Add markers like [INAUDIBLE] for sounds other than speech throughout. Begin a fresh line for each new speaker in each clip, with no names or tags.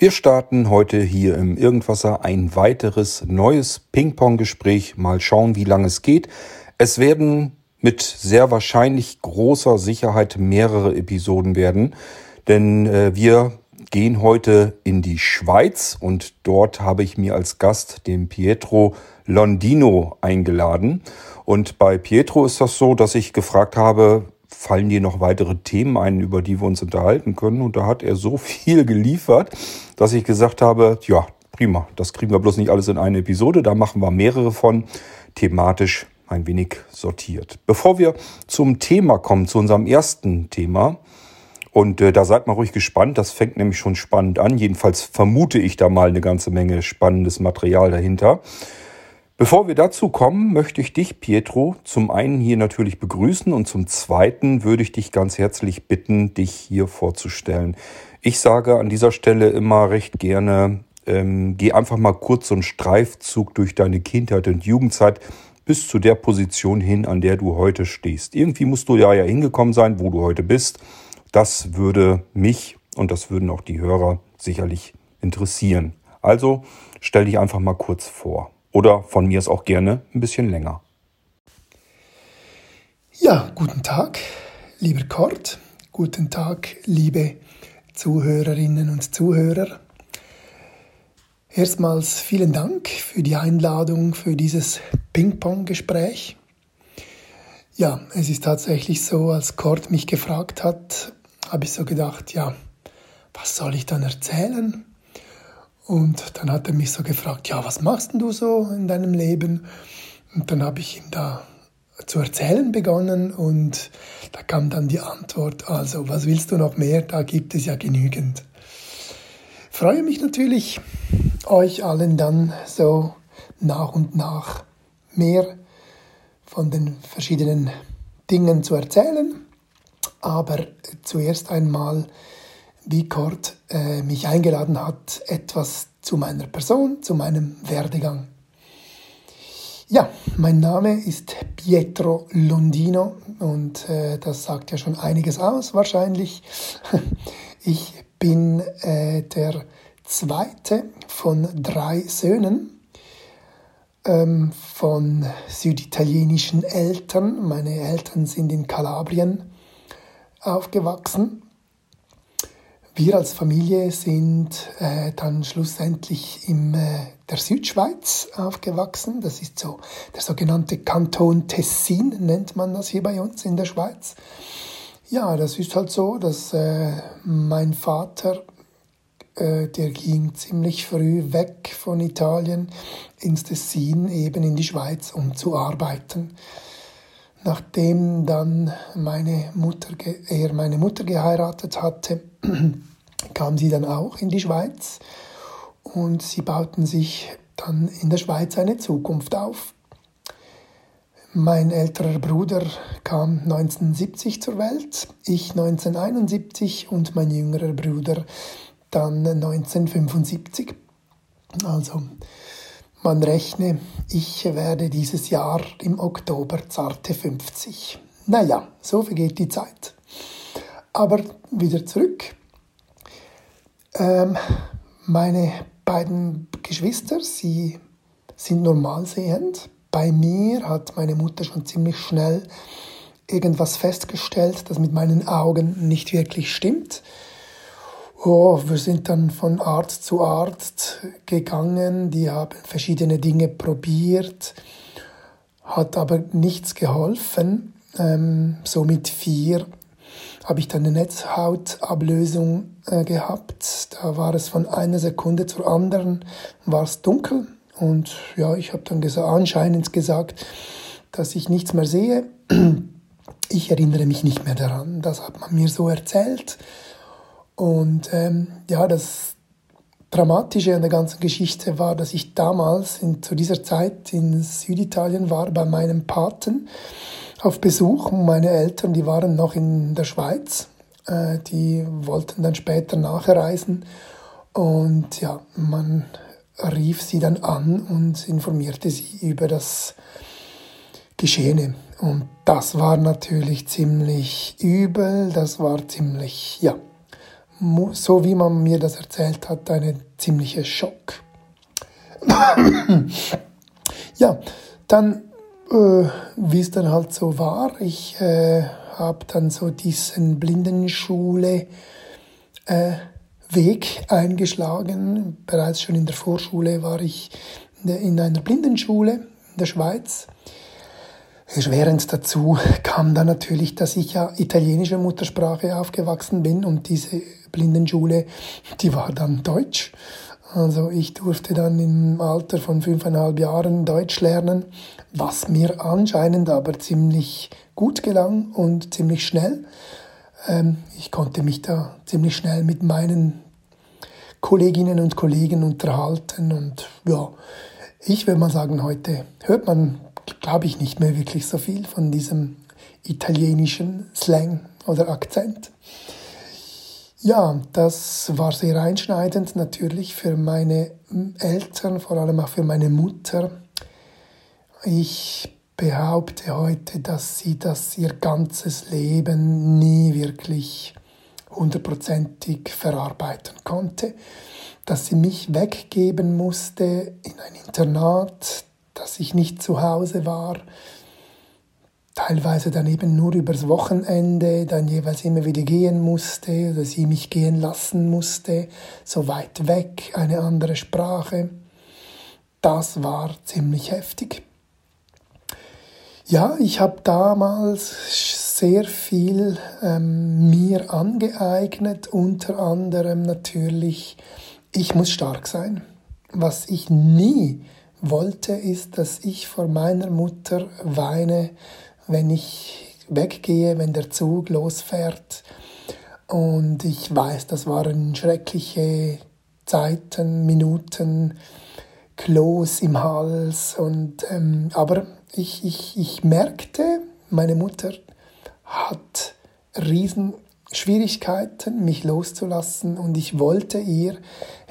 Wir starten heute hier im Irgendwasser ein weiteres neues Ping-Pong-Gespräch. Mal schauen, wie lange es geht. Es werden mit sehr wahrscheinlich großer Sicherheit mehrere Episoden werden, denn äh, wir gehen heute in die Schweiz und dort habe ich mir als Gast den Pietro Londino eingeladen. Und bei Pietro ist das so, dass ich gefragt habe, fallen dir noch weitere Themen ein, über die wir uns unterhalten können? Und da hat er so [LAUGHS] viel geliefert, dass ich gesagt habe, ja, prima, das kriegen wir bloß nicht alles in eine Episode, da machen wir mehrere von, thematisch ein wenig sortiert. Bevor wir zum Thema kommen, zu unserem ersten Thema, und äh, da seid mal ruhig gespannt, das fängt nämlich schon spannend an. Jedenfalls vermute ich da mal eine ganze Menge spannendes Material dahinter. Bevor wir dazu kommen, möchte ich dich, Pietro, zum einen hier natürlich begrüßen und zum zweiten würde ich dich ganz herzlich bitten, dich hier vorzustellen. Ich sage an dieser Stelle immer recht gerne, ähm, geh einfach mal kurz so einen Streifzug durch deine Kindheit und Jugendzeit bis zu der Position hin, an der du heute stehst. Irgendwie musst du ja ja hingekommen sein, wo du heute bist. Das würde mich und das würden auch die Hörer sicherlich interessieren. Also stell dich einfach mal kurz vor. Oder von mir ist auch gerne ein bisschen länger.
Ja, guten Tag, lieber Kurt. Guten Tag, liebe Zuhörerinnen und Zuhörer. Erstmals vielen Dank für die Einladung für dieses Ping-Pong-Gespräch. Ja, es ist tatsächlich so, als Kurt mich gefragt hat, habe ich so gedacht, ja, was soll ich dann erzählen? Und dann hat er mich so gefragt, ja, was machst denn du so in deinem Leben? Und dann habe ich ihm da zu erzählen begonnen und da kam dann die Antwort, also was willst du noch mehr? Da gibt es ja genügend. Freue mich natürlich, euch allen dann so nach und nach mehr von den verschiedenen Dingen zu erzählen. Aber zuerst einmal wie Kurt äh, mich eingeladen hat, etwas zu meiner Person, zu meinem Werdegang. Ja, mein Name ist Pietro Londino und äh, das sagt ja schon einiges aus wahrscheinlich. [LAUGHS] Ich bin äh, der zweite von drei Söhnen ähm, von süditalienischen Eltern. Meine Eltern sind in Kalabrien aufgewachsen wir als Familie sind äh, dann schlussendlich in äh, der Südschweiz aufgewachsen. Das ist so der sogenannte Kanton Tessin, nennt man das hier bei uns in der Schweiz. Ja, das ist halt so, dass äh, mein Vater, äh, der ging ziemlich früh weg von Italien ins Tessin, eben in die Schweiz, um zu arbeiten. Nachdem dann meine Mutter, er meine Mutter geheiratet hatte, [CLEARS THROAT] kam sie dann auch in die Schweiz und sie bauten sich dann in der Schweiz eine Zukunft auf. Mein älterer Bruder kam 1970 zur Welt, ich 1971 und mein jüngerer Bruder dann 1975. Also man rechne, ich werde dieses Jahr im Oktober zarte 50. Naja, so vergeht die Zeit. Aber wieder zurück ähm, meine beiden Geschwister, sie sind normalsehend. Bei mir hat meine Mutter schon ziemlich schnell irgendwas festgestellt, das mit meinen Augen nicht wirklich stimmt. Oh, wir sind dann von Arzt zu Arzt gegangen, die haben verschiedene Dinge probiert, hat aber nichts geholfen. Ähm, so mit vier habe ich dann eine Netzhautablösung äh, gehabt. Da war es von einer Sekunde zur anderen, war es dunkel. Und ja, ich habe dann gesagt, anscheinend gesagt, dass ich nichts mehr sehe. [CLEARS THROAT] Ich erinnere mich nicht mehr daran. Das hat man mir so erzählt. Und ähm, ja, das Dramatische an der ganzen Geschichte war, dass ich damals in, zu dieser Zeit in Süditalien war bei meinem Paten auf Besuch. Meine Eltern, die waren noch in der Schweiz. Äh, die wollten dann später nachreisen. Und ja, man rief sie dann an und informierte sie über das Geschehene. Und das war natürlich ziemlich übel, das war ziemlich, ja, so wie man mir das erzählt hat, ein ziemlicher Schock. [CLEARS THROAT] ja, dann, äh, wie es dann halt so war, ich äh, habe dann so diesen Blindenschule äh, Weg eingeschlagen. Bereits schon in der Vorschule war ich in einer Blindenschule in der Schweiz. Erschwerend dazu [LAUGHS] kam dann natürlich, dass ich ja italienische Muttersprache aufgewachsen bin und diese Blindenschule, die war dann Deutsch. Also ich durfte dann im Alter von fünfeinhalb Jahren Deutsch lernen, was mir anscheinend aber ziemlich gut gelang und ziemlich schnell. Ähm, ich konnte mich da ziemlich schnell mit meinen Kolleginnen und Kollegen unterhalten und ja, ich würde mal sagen, heute hört man, glaube ich, nicht mehr wirklich so viel von diesem italienischen Slang oder Akzent. Ja, das war sehr einschneidend natürlich für meine Eltern, vor allem auch für meine Mutter. Ich behaupte heute, dass sie das ihr ganzes Leben nie wirklich hundertprozentig verarbeiten konnte, dass sie mich weggeben musste in ein Internat, dass ich nicht zu Hause war, teilweise dann eben nur übers Wochenende, dann jeweils immer wieder gehen musste oder sie mich gehen lassen musste, so weit weg, eine andere Sprache. Das war ziemlich heftig. Ja, ich habe damals sehr viel ähm, mir angeeignet, unter anderem natürlich, ich muss stark sein. Was ich nie wollte, ist, dass ich vor meiner Mutter weine, wenn ich weggehe, wenn der Zug losfährt. Und ich weiß, das waren schreckliche Zeiten, Minuten, Kloß im Hals. Und, ähm, aber ich, ich, ich merkte, meine Mutter hat riesen Schwierigkeiten, mich loszulassen und ich wollte ihr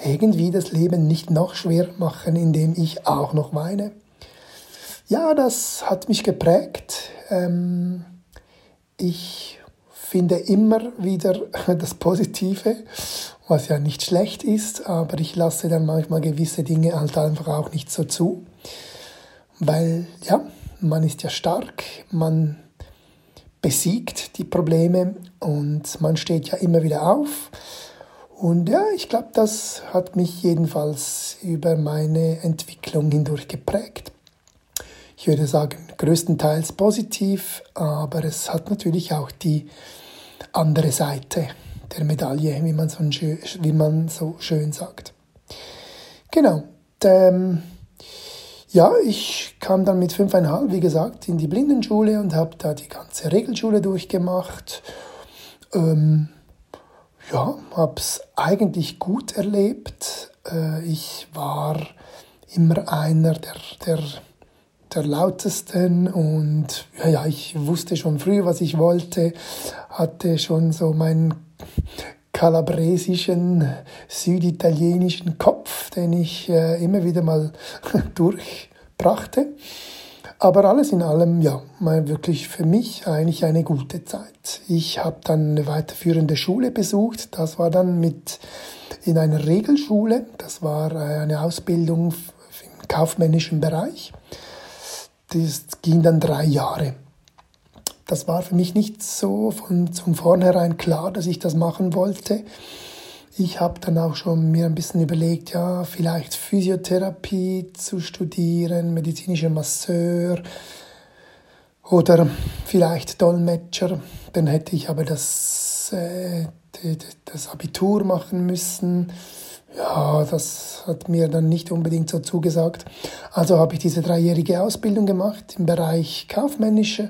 irgendwie das Leben nicht noch schwer machen, indem ich auch noch weine. Ja, das hat mich geprägt. Ähm, ich finde immer wieder [LAUGHS] das Positive, was ja nicht schlecht ist, aber ich lasse dann manchmal gewisse Dinge halt einfach auch nicht so zu, weil ja, man ist ja stark, man besiegt die Probleme und man steht ja immer wieder auf. Und ja, ich glaube, das hat mich jedenfalls über meine Entwicklung hindurch geprägt. Ich würde sagen, größtenteils positiv, aber es hat natürlich auch die andere Seite der Medaille, wie man so, wie man so schön sagt. Genau. Ähm, ja, ich kam dann mit fünfeinhalb, wie gesagt, in die Blindenschule und habe da die ganze Regelschule durchgemacht. Ähm, ja, habe es eigentlich gut erlebt. Äh, ich war immer einer der, der, der lautesten und ja, ja, ich wusste schon früh, was ich wollte, hatte schon so meinen kalabresischen, süditalienischen Kopf, den ich äh, immer wieder mal [LAUGHS] durchbrachte. Aber alles in allem, ja, wirklich für mich eigentlich eine gute Zeit. Ich habe dann eine weiterführende Schule besucht. Das war dann mit in einer Regelschule. Das war äh, eine Ausbildung im kaufmännischen Bereich. Das ging dann drei Jahre das war für mich nicht so von zum vornherein klar, dass ich das machen wollte. Ich habe dann auch schon mir ein bisschen überlegt, ja, vielleicht Physiotherapie zu studieren, medizinischer Masseur oder vielleicht Dolmetscher. Dann hätte ich aber das, äh, das Abitur machen müssen. Ja, das hat mir dann nicht unbedingt so zugesagt. Also habe ich diese dreijährige Ausbildung gemacht im Bereich kaufmännische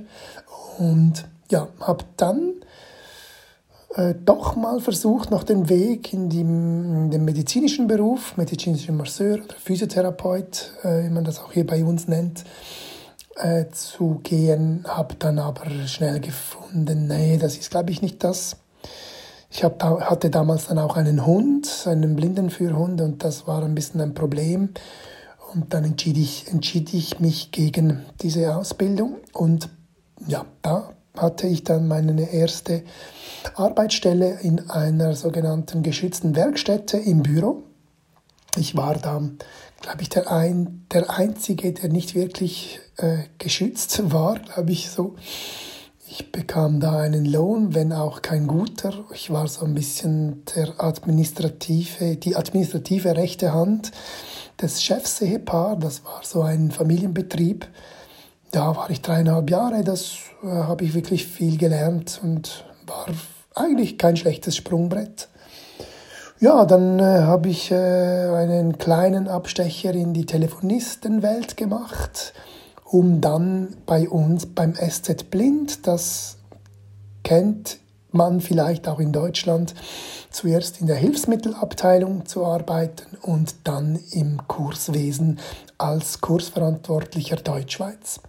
und ja, habe dann äh, doch mal versucht, noch den Weg in, die, in den medizinischen Beruf, medizinischer Masseur oder Physiotherapeut, äh, wie man das auch hier bei uns nennt, äh, zu gehen. Habe dann aber schnell gefunden, nee, das ist, glaube ich, nicht das. Ich hab hatte damals dann auch einen Hund, einen Blindenführhund, und das war ein bisschen ein Problem. Und dann entschied ich, entschied ich mich gegen diese Ausbildung und ja, da hatte ich dann meine erste Arbeitsstelle in einer sogenannten geschützten Werkstätte im Büro. Ich war da, glaube ich, der, ein, der Einzige, der nicht wirklich äh, geschützt war, glaube ich so. Ich bekam da einen Lohn, wenn auch kein guter. Ich war so ein bisschen der administrative, die administrative rechte Hand des Chefsehepaar. Das war so ein Familienbetrieb. Da war ich dreieinhalb Jahre. Das äh, habe ich wirklich viel gelernt und war eigentlich kein schlechtes Sprungbrett. Ja, dann äh, habe ich äh, einen kleinen Abstecher in die Telefonistenwelt gemacht, um dann bei uns beim SZ Blind, das kennt man vielleicht auch in Deutschland, zuerst in der Hilfsmittelabteilung zu arbeiten und dann im Kurswesen als Kursverantwortlicher Deutschschweiz.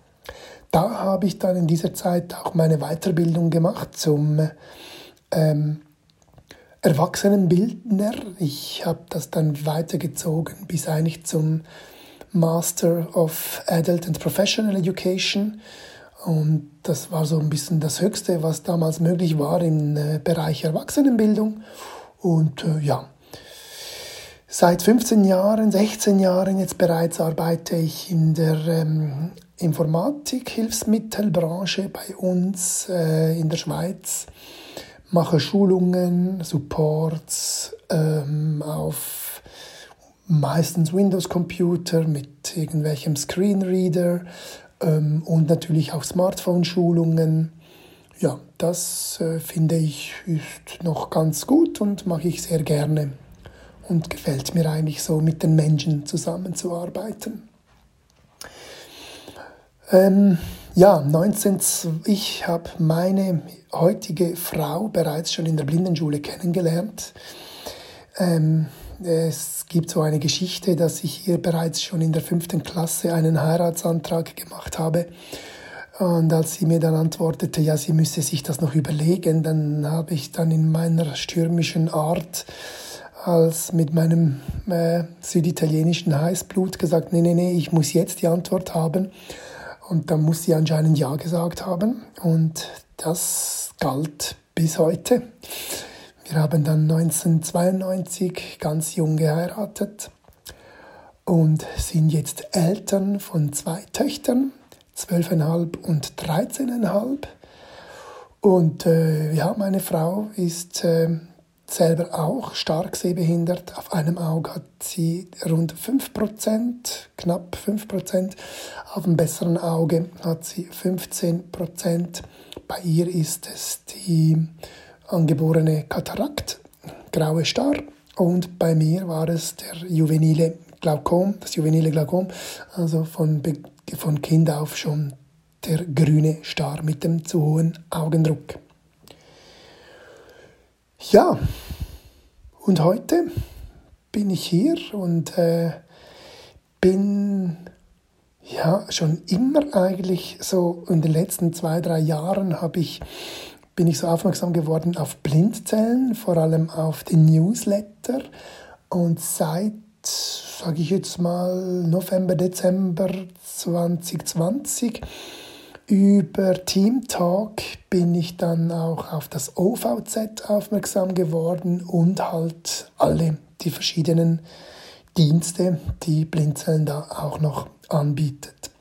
Da habe ich dann in dieser Zeit auch meine Weiterbildung gemacht zum ähm, Erwachsenenbildner. Ich habe das dann weitergezogen bis eigentlich zum Master of Adult and Professional Education. Und das war so ein bisschen das Höchste, was damals möglich war im äh, Bereich Erwachsenenbildung. Und äh, ja, seit 15 Jahren, 16 Jahren jetzt bereits arbeite ich in der ähm, Informatik-Hilfsmittelbranche bei uns äh, in der Schweiz mache Schulungen, Supports ähm, auf meistens Windows-Computer mit irgendwelchem Screenreader ähm, und natürlich auch Smartphone-Schulungen. Ja, das äh, finde ich ist noch ganz gut und mache ich sehr gerne und gefällt mir eigentlich so, mit den Menschen zusammenzuarbeiten. Ähm, ja, 19, ich habe meine heutige Frau bereits schon in der Blindenschule kennengelernt. Ähm, es gibt so eine Geschichte, dass ich ihr bereits schon in der fünften Klasse einen Heiratsantrag gemacht habe. Und als sie mir dann antwortete, ja, sie müsse sich das noch überlegen, dann habe ich dann in meiner stürmischen Art als mit meinem äh, süditalienischen Heißblut gesagt, nee, nee, nee, ich muss jetzt die Antwort haben. Und dann muss sie anscheinend Ja gesagt haben. Und das galt bis heute. Wir haben dann 1992 ganz jung geheiratet und sind jetzt Eltern von zwei Töchtern, 12,5 und 13,5. Und äh, ja, meine Frau ist äh, selber auch stark sehbehindert. Auf einem Auge hat sie rund 5%, knapp 5%. Auf dem besseren Auge hat sie 15%. Bei ihr ist es die angeborene Katarakt, graue Star. Und bei mir war es der juvenile Glaukom, das juvenile Glaukom, also von, von Kind auf schon der grüne Star mit dem zu hohen Augendruck. Ja, und heute bin ich hier und äh, bin ja schon immer eigentlich so in den letzten zwei, drei Jahren habe ich bin ich so aufmerksam geworden auf Blindzellen, vor allem auf den Newsletter. Und seit, sage ich jetzt mal, November, Dezember 2020 über Team Talk bin ich dann auch auf das OVZ aufmerksam geworden und halt alle die verschiedenen Dienste, die Blinzeln da auch noch anbietet.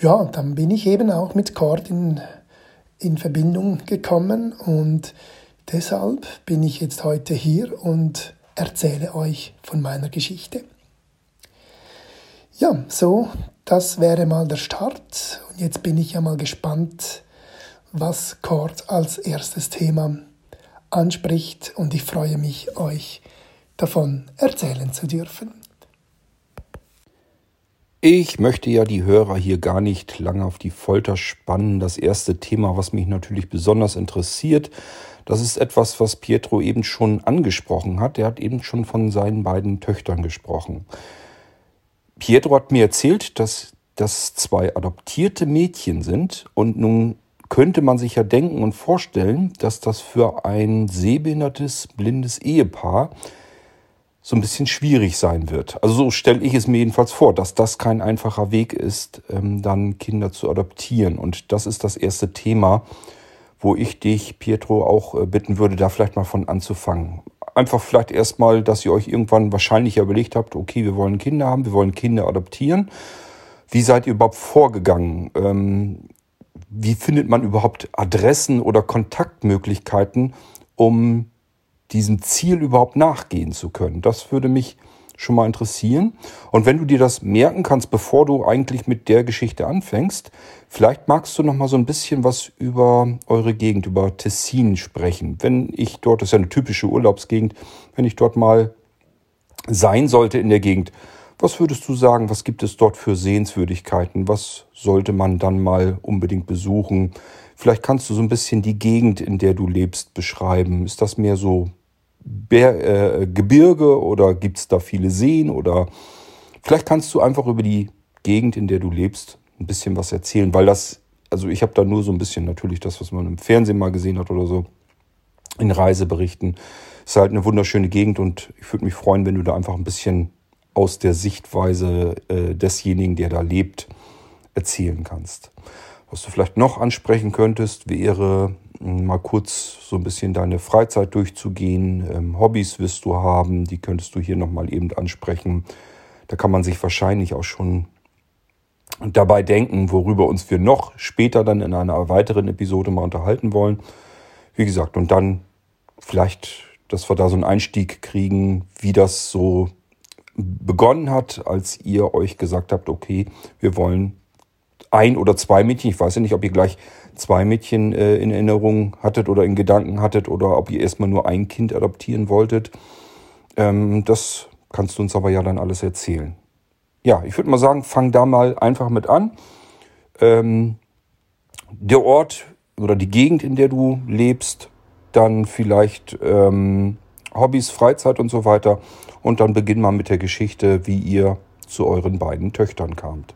Ja, und dann bin ich eben auch mit Cord in, in Verbindung gekommen und deshalb bin ich jetzt heute hier und erzähle euch von meiner Geschichte. Ja, so das wäre mal der Start. Und jetzt bin ich ja mal gespannt, was Cord als erstes Thema anspricht. Und ich freue mich, euch davon erzählen zu dürfen.
Ich möchte ja die Hörer hier gar nicht lange auf die Folter spannen. Das erste Thema, was mich natürlich besonders interessiert, das ist etwas, was Pietro eben schon angesprochen hat. Er hat eben schon von seinen beiden Töchtern gesprochen. Pietro hat mir erzählt, dass das zwei adoptierte Mädchen sind und nun könnte man sich ja denken und vorstellen, dass das für ein sehbehindertes, blindes Ehepaar so ein bisschen schwierig sein wird. Also so stelle ich es mir jedenfalls vor, dass das kein einfacher Weg ist, ähm, dann Kinder zu adoptieren. Und das ist das erste Thema, wo ich dich, Pietro, auch äh, bitten würde, da vielleicht mal von anzufangen. Einfach vielleicht erstmal, dass ihr euch irgendwann wahrscheinlich überlegt habt, okay, wir wollen Kinder haben, wir wollen Kinder adoptieren. Wie seid ihr überhaupt vorgegangen? Ähm, wie findet man überhaupt Adressen oder Kontaktmöglichkeiten, um diesem Ziel überhaupt nachgehen zu können? Das würde mich schon mal interessieren. Und wenn du dir das merken kannst, bevor du eigentlich mit der Geschichte anfängst, vielleicht magst du noch mal so ein bisschen was über eure Gegend, über Tessin sprechen. Wenn ich dort, das ist ja eine typische Urlaubsgegend, wenn ich dort mal sein sollte in der Gegend, was würdest du sagen, was gibt es dort für Sehenswürdigkeiten? Was sollte man dann mal unbedingt besuchen? Vielleicht kannst du so ein bisschen die Gegend, in der du lebst, beschreiben. Ist das mehr so Ber äh, Gebirge oder gibt es da viele Seen? Oder vielleicht kannst du einfach über die Gegend, in der du lebst, ein bisschen was erzählen, weil das, also ich habe da nur so ein bisschen natürlich das, was man im Fernsehen mal gesehen hat oder so, in Reiseberichten. Ist halt eine wunderschöne Gegend und ich würde mich freuen, wenn du da einfach ein bisschen aus der Sichtweise äh, desjenigen, der da lebt, erzählen kannst. Was du vielleicht noch ansprechen könntest, wäre hm, mal kurz so ein bisschen deine Freizeit durchzugehen. Ähm, Hobbys wirst du haben, die könntest du hier nochmal eben ansprechen. Da kann man sich wahrscheinlich auch schon dabei denken, worüber uns wir noch später dann in einer weiteren Episode mal unterhalten wollen. Wie gesagt, und dann vielleicht, dass wir da so einen Einstieg kriegen, wie das so begonnen hat, als ihr euch gesagt habt, okay, wir wollen ein oder zwei Mädchen, ich weiß ja nicht, ob ihr gleich zwei Mädchen äh, in Erinnerung hattet oder in Gedanken hattet oder ob ihr erstmal nur ein Kind adoptieren wolltet. Ähm, das kannst du uns aber ja dann alles erzählen. Ja, ich würde mal sagen, fang da mal einfach mit an. Ähm, der Ort oder die Gegend, in der du lebst, dann vielleicht ähm, Hobbys, Freizeit und so weiter. Und dann beginnen wir mit der Geschichte, wie ihr zu euren beiden Töchtern kamt.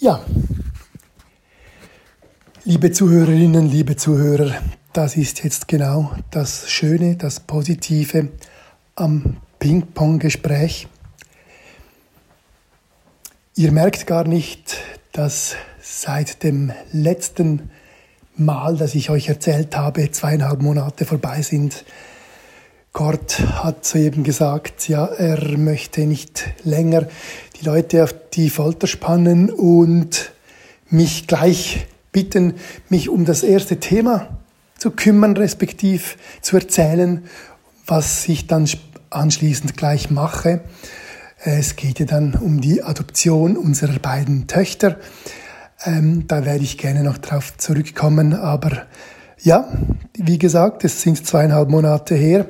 Ja, liebe Zuhörerinnen, liebe Zuhörer, das ist jetzt genau das Schöne, das Positive am Ping-Pong-Gespräch. Ihr merkt gar nicht, dass seit dem letzten Mal, das ich euch erzählt habe, zweieinhalb Monate vorbei sind. Gott hat soeben gesagt, ja, er möchte nicht länger Leute auf die Folter spannen und mich gleich bitten, mich um das erste Thema zu kümmern, respektiv zu erzählen, was ich dann anschließend gleich mache. Es geht ja dann um die Adoption unserer beiden Töchter. Ähm, da werde ich gerne noch drauf zurückkommen. Aber ja, wie gesagt, es sind zweieinhalb Monate her.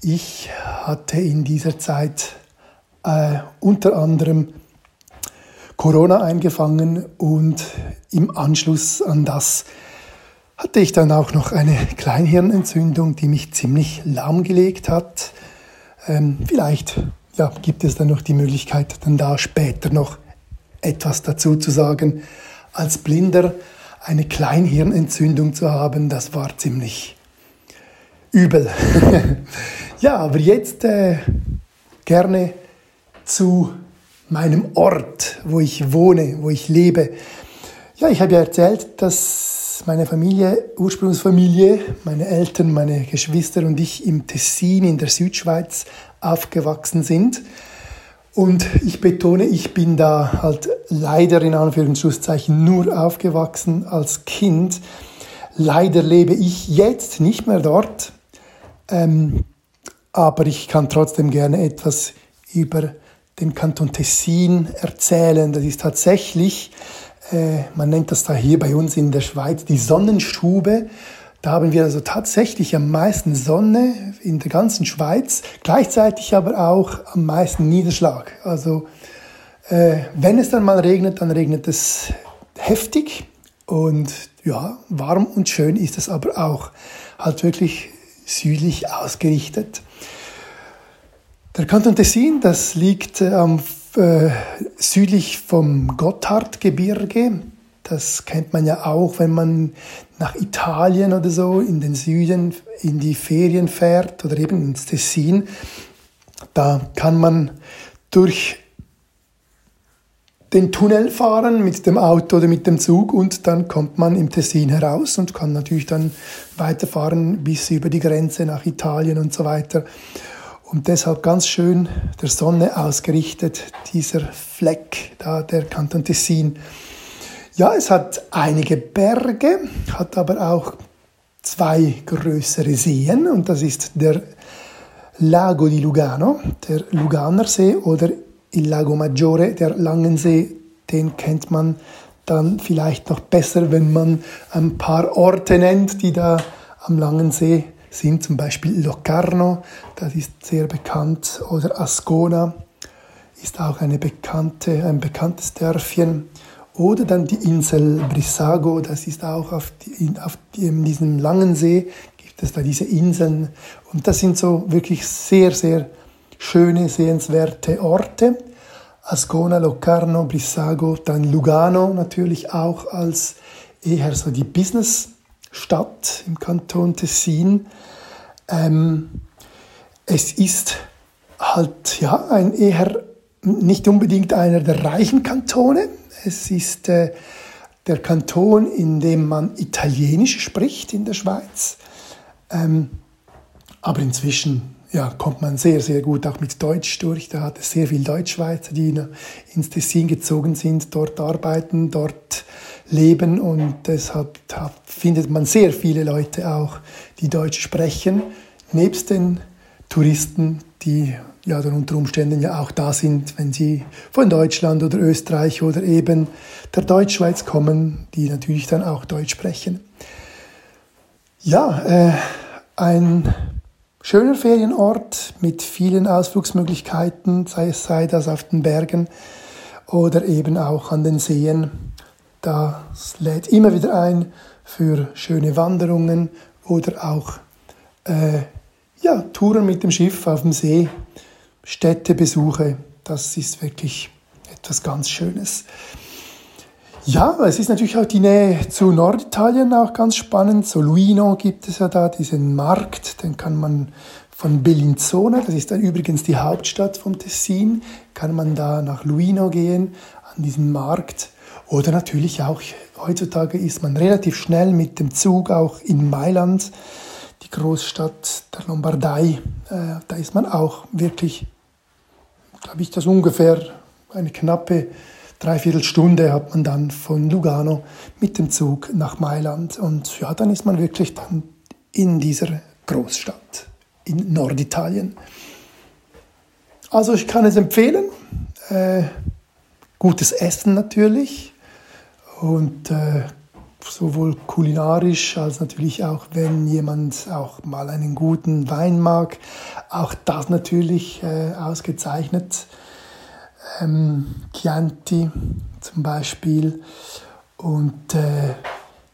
Ich hatte in dieser Zeit äh, unter anderem Corona eingefangen und im Anschluss an das hatte ich dann auch noch eine Kleinhirnentzündung, die mich ziemlich lahmgelegt hat. Ähm, vielleicht ja, gibt es dann noch die Möglichkeit, dann da später noch etwas dazu zu sagen als Blinder eine Kleinhirnentzündung zu haben, das war ziemlich übel. [LAUGHS] ja, aber jetzt äh, gerne zu meinem Ort, wo ich wohne, wo ich lebe. Ja, ich habe ja erzählt, dass meine Familie, Ursprungsfamilie, meine Eltern, meine Geschwister und ich im Tessin in der Südschweiz aufgewachsen sind. Und ich betone, ich bin da halt leider in Anführungszeichen nur aufgewachsen als Kind. Leider lebe ich jetzt nicht mehr dort, ähm, aber ich kann trotzdem gerne etwas über den Kanton Tessin erzählen. Das ist tatsächlich, äh, man nennt das da hier bei uns in der Schweiz die Sonnenstube. Da haben wir also tatsächlich am meisten Sonne in der ganzen Schweiz, gleichzeitig aber auch am meisten Niederschlag. Also äh, wenn es dann mal regnet, dann regnet es heftig und ja, warm und schön ist es aber auch. Halt wirklich südlich ausgerichtet. Der Kanton Tessin, das liegt äh, am, äh, südlich vom Gotthardgebirge. Das kennt man ja auch, wenn man nach Italien oder so in den Süden in die Ferien fährt oder eben ins Tessin. Da kann man durch den Tunnel fahren mit dem Auto oder mit dem Zug und dann kommt man im Tessin heraus und kann natürlich dann weiterfahren bis über die Grenze nach Italien und so weiter. Und deshalb ganz schön der Sonne ausgerichtet, dieser Fleck da, der Kanton Tessin. Ja, es hat einige Berge, hat aber auch zwei größere Seen und das ist der Lago di Lugano, der Luganer See oder Il Lago Maggiore, der Langensee, den kennt man dann vielleicht noch besser, wenn man ein paar Orte nennt, die da am Langensee sind, zum Beispiel Locarno, das ist sehr bekannt, oder Ascona ist auch eine bekannte, ein bekanntes Dörfchen. Oder dann die Insel Brissago, das ist auch auf, die, auf diesem langen See, gibt es da diese Inseln. Und das sind so wirklich sehr, sehr schöne, sehenswerte Orte. Ascona, Locarno, Brissago, dann Lugano natürlich auch als eher so die Businessstadt im Kanton Tessin. Ähm, es ist halt ja ein eher nicht unbedingt einer der reichen Kantone. Es ist äh, der Kanton, in dem man Italienisch spricht in der Schweiz. Ähm, aber inzwischen ja, kommt man sehr, sehr gut auch mit Deutsch durch. Da hat es sehr viele Deutschschweizer, die ins Tessin gezogen sind, dort arbeiten, dort leben und deshalb findet man sehr viele Leute auch, die Deutsch sprechen, nebst den Touristen, die ja dann unter Umständen ja auch da sind, wenn sie von Deutschland oder Österreich oder eben der Deutschschweiz kommen, die natürlich dann auch Deutsch sprechen. Ja, äh, ein schöner Ferienort mit vielen Ausflugsmöglichkeiten, sei es sei das auf den Bergen oder eben auch an den Seen. Das lädt immer wieder ein für schöne Wanderungen oder auch äh, ja, Touren mit dem Schiff auf dem See, Städtebesuche. Das ist wirklich etwas ganz Schönes. Ja, es ist natürlich auch die Nähe zu Norditalien auch ganz spannend. So Luino gibt es ja da, diesen Markt, den kann man von Bellinzona, das ist dann übrigens die Hauptstadt vom Tessin, kann man da nach Luino gehen, an diesen Markt. Oder natürlich auch, heutzutage ist man relativ schnell mit dem Zug auch in Mailand, die Großstadt der Lombardei. Äh, da ist man auch wirklich, glaube ich, das ungefähr eine knappe Dreiviertelstunde hat man dann von Lugano mit dem Zug nach Mailand und ja, dann ist man wirklich dann in dieser Großstadt in Norditalien. Also ich kann es empfehlen. Äh, gutes Essen natürlich und äh, sowohl kulinarisch als natürlich auch, wenn jemand auch mal einen guten Wein mag, auch das natürlich äh, ausgezeichnet ähm, Chianti zum Beispiel. Und äh,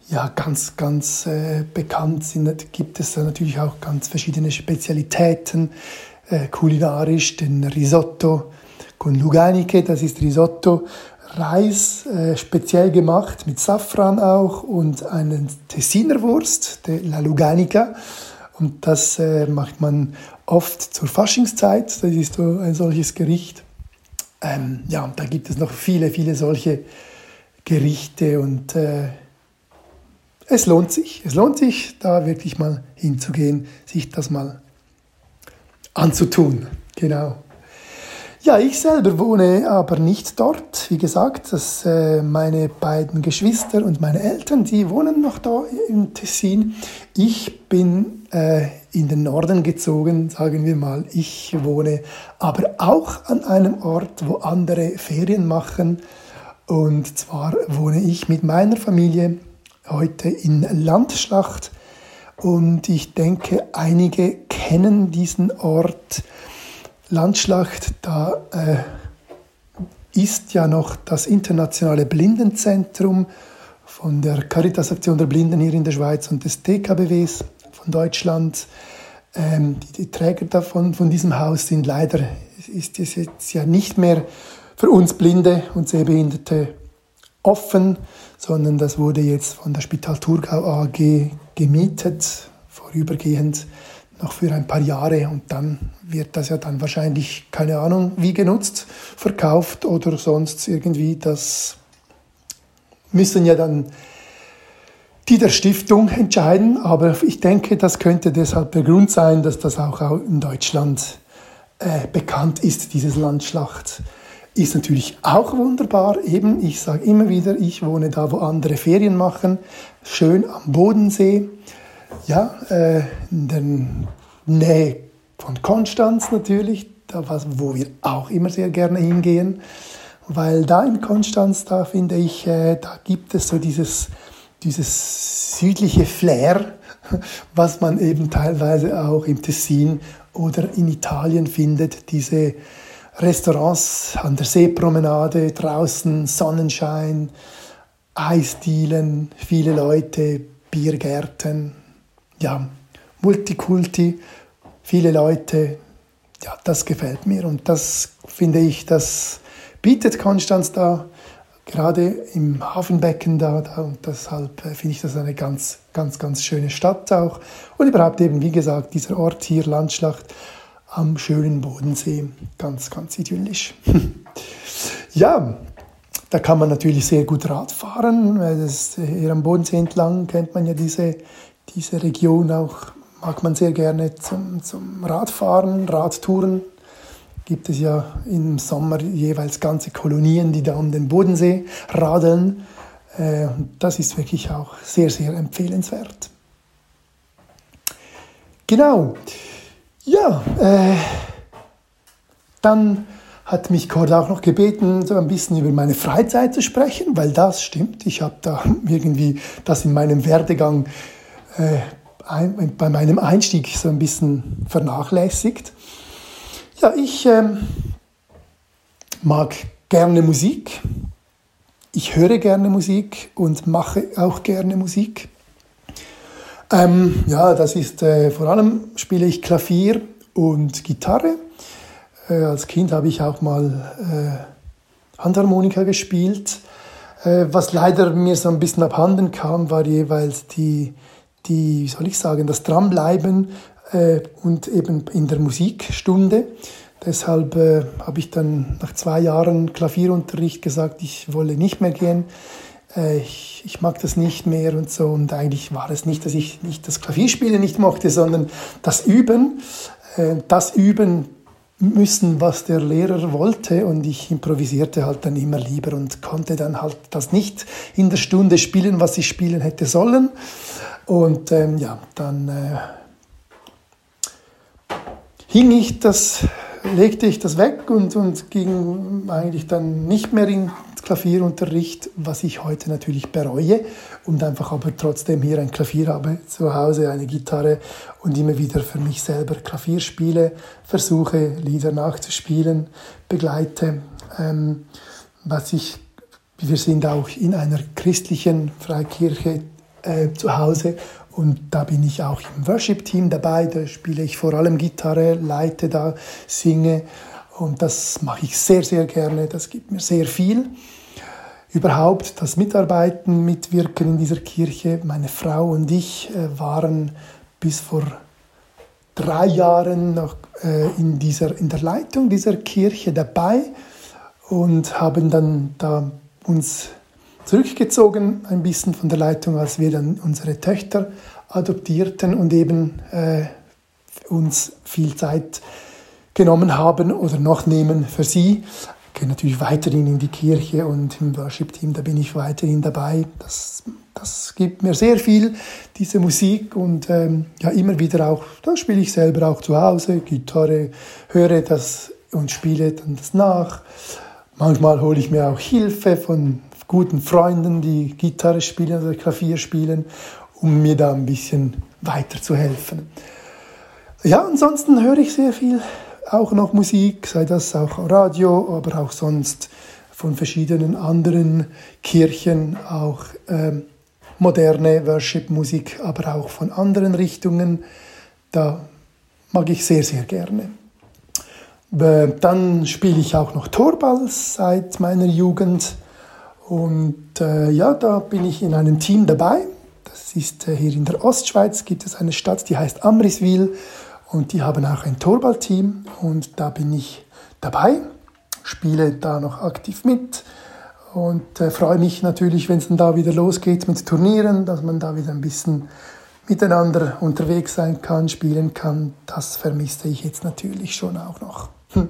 ja, ganz, ganz äh, bekannt sind, gibt es da natürlich auch ganz verschiedene Spezialitäten äh, kulinarisch. Den Risotto con Luganiche, das ist Risotto, Reis, äh, speziell gemacht mit Safran auch und einen Tessiner Wurst, de la Luganica. Und das äh, macht man oft zur Faschingszeit. Das ist so ein solches Gericht. Ähm, ja, da gibt es noch viele, viele solche Gerichte und äh, es lohnt sich. Es lohnt sich, da wirklich mal hinzugehen, sich das mal anzutun. Genau. Ja, ich selber wohne aber nicht dort. Wie gesagt, dass, äh, meine beiden Geschwister und meine Eltern, die wohnen noch da im Tessin. Ich bin äh, in den Norden gezogen, sagen wir mal. Ich wohne aber auch an einem Ort, wo andere Ferien machen. Und zwar wohne ich mit meiner Familie heute in Landschlacht. Und ich denke, einige kennen diesen Ort Landschlacht, da äh, ist ja noch das internationale Blindenzentrum von der Caritas Aktion der Blinden hier in der Schweiz und des TKBWs von Deutschland. Ähm, die, die, Träger davon, von diesem Haus sind leider, ist es jetzt ja nicht mehr für uns Blinde und Sehbehinderte offen, sondern das wurde jetzt von der Spital Thurgau AG gemietet, vorübergehend noch für ein paar Jahre und dann wird das ja dann wahrscheinlich, keine Ahnung, wie genutzt, verkauft oder sonst irgendwie. Das müssen ja dann die der Stiftung entscheiden, aber ich denke, das könnte deshalb der Grund sein, dass das auch in Deutschland äh, bekannt ist, dieses Landschlacht. Ist natürlich auch wunderbar. Eben, ich sage immer wieder, ich wohne da, wo andere Ferien machen, schön am Bodensee, ja, äh, in der Nähe von Konstanz natürlich, da, wo wir auch immer sehr gerne hingehen, weil da in Konstanz, da finde ich, äh, da gibt es so dieses, dieses südliche Flair, was man eben teilweise auch im Tessin oder in Italien findet, diese Restaurants an der Seepromenade, draußen Sonnenschein, Eisdielen, viele Leute, Biergärten, ja, Multikulti, viele Leute, ja, das gefällt mir und das finde ich, das bietet Konstanz da, gerade im Hafenbecken da, da und deshalb äh, finde ich das eine ganz, ganz, ganz schöne Stadt auch und überhaupt eben, wie gesagt, dieser Ort hier, Landschlacht, am schönen Bodensee. Ganz, ganz idyllisch. [LAUGHS] ja, da kann man natürlich sehr gut Rad fahren. Das, hier am Bodensee entlang kennt man ja diese, diese Region auch, mag man sehr gerne zum, zum Radfahren, Radtouren. Gibt es ja im Sommer jeweils ganze Kolonien, die da um den Bodensee radeln. Äh, das ist wirklich auch sehr, sehr empfehlenswert. Genau. Ja, äh, dann hat mich Cord auch noch gebeten, so ein bisschen über meine Freizeit zu sprechen, weil das stimmt. Ich habe da [LAUGHS] irgendwie das in meinem Werdegang äh, ein, bei meinem Einstieg so ein bisschen vernachlässigt. Ja, ich äh, mag gerne Musik. Ich höre gerne Musik und mache auch gerne Musik. Ähm, ja, das ist äh, vor allem spiele ich Klavier und Gitarre. Äh, als Kind habe ich auch mal äh, Handharmonika gespielt. Äh, was leider mir so ein bisschen abhanden kam, war jeweils die, die soll ich sagen, das Dranbleiben äh, und eben in der Musikstunde. Deshalb äh, habe ich dann nach zwei Jahren Klavierunterricht gesagt, ich wolle nicht mehr gehen äh, ich, ich, mag das nicht mehr und so. Und eigentlich war es nicht, dass ich nicht das Klavierspielen nicht mochte, sondern das Üben, äh, das Üben müssen, was der Lehrer wollte. Und ich improvisierte halt dann immer lieber und konnte dann halt das nicht in der Stunde spielen, was ich spielen hätte sollen. Und ähm, ja, dann äh, hing ich das legte ich das weg und, und ging eigentlich dann nicht mehr ins Klavierunterricht, was ich heute natürlich bereue und einfach aber trotzdem hier ein Klavier habe zu Hause, eine Gitarre und immer wieder für mich selber Klavier spiele, versuche Lieder nachzuspielen, begleite. Ähm, was ich, wir sind auch in einer christlichen Freikirche äh, zu Hause und da bin ich auch im Worship-Team dabei, da spiele ich vor allem Gitarre, leite da, singe. Und das mache ich sehr, sehr gerne, das gibt mir sehr viel. Überhaupt das Mitarbeiten, Mitwirken in dieser Kirche, meine Frau und ich äh, waren bis vor drei Jahren noch äh, in, dieser, in der Leitung dieser Kirche dabei und haben dann da uns zurückgezogen, ein bisschen von der Leitung, als wir dann unsere Töchter adoptierten und eben äh, uns viel Zeit genommen haben oder noch nehmen für sie. Ich gehe natürlich weiterhin in die Kirche und im Worship-Team, da bin ich weiterhin dabei. Das, das gibt mir sehr viel, diese Musik und ähm, ja, immer wieder auch, da spiele ich selber auch zu Hause, Gitarre, höre das und spiele dann das nach. Manchmal hole ich mir auch Hilfe von guten Freunden, die Gitarre spielen oder Klavier spielen, um mir da ein bisschen weiterzuhelfen. Ja, ansonsten höre ich sehr viel auch noch Musik, sei das auch Radio, aber auch sonst von verschiedenen anderen Kirchen, auch ähm, moderne Worship-Musik, aber auch von anderen Richtungen. Da mag ich sehr, sehr gerne. Dann spiele ich auch noch Torball seit meiner Jugend Und äh, ja, da bin ich in einem Team dabei. Das ist äh, hier in der Ostschweiz, gibt es eine Stadt, die heißt Amriswil und die haben auch ein Torballteam und da bin ich dabei, spiele da noch aktiv mit und äh, freue mich natürlich, wenn es dann da wieder losgeht mit Turnieren, dass man da wieder ein bisschen miteinander unterwegs sein kann, spielen kann. Das vermisse ich jetzt natürlich schon auch noch. [LAUGHS]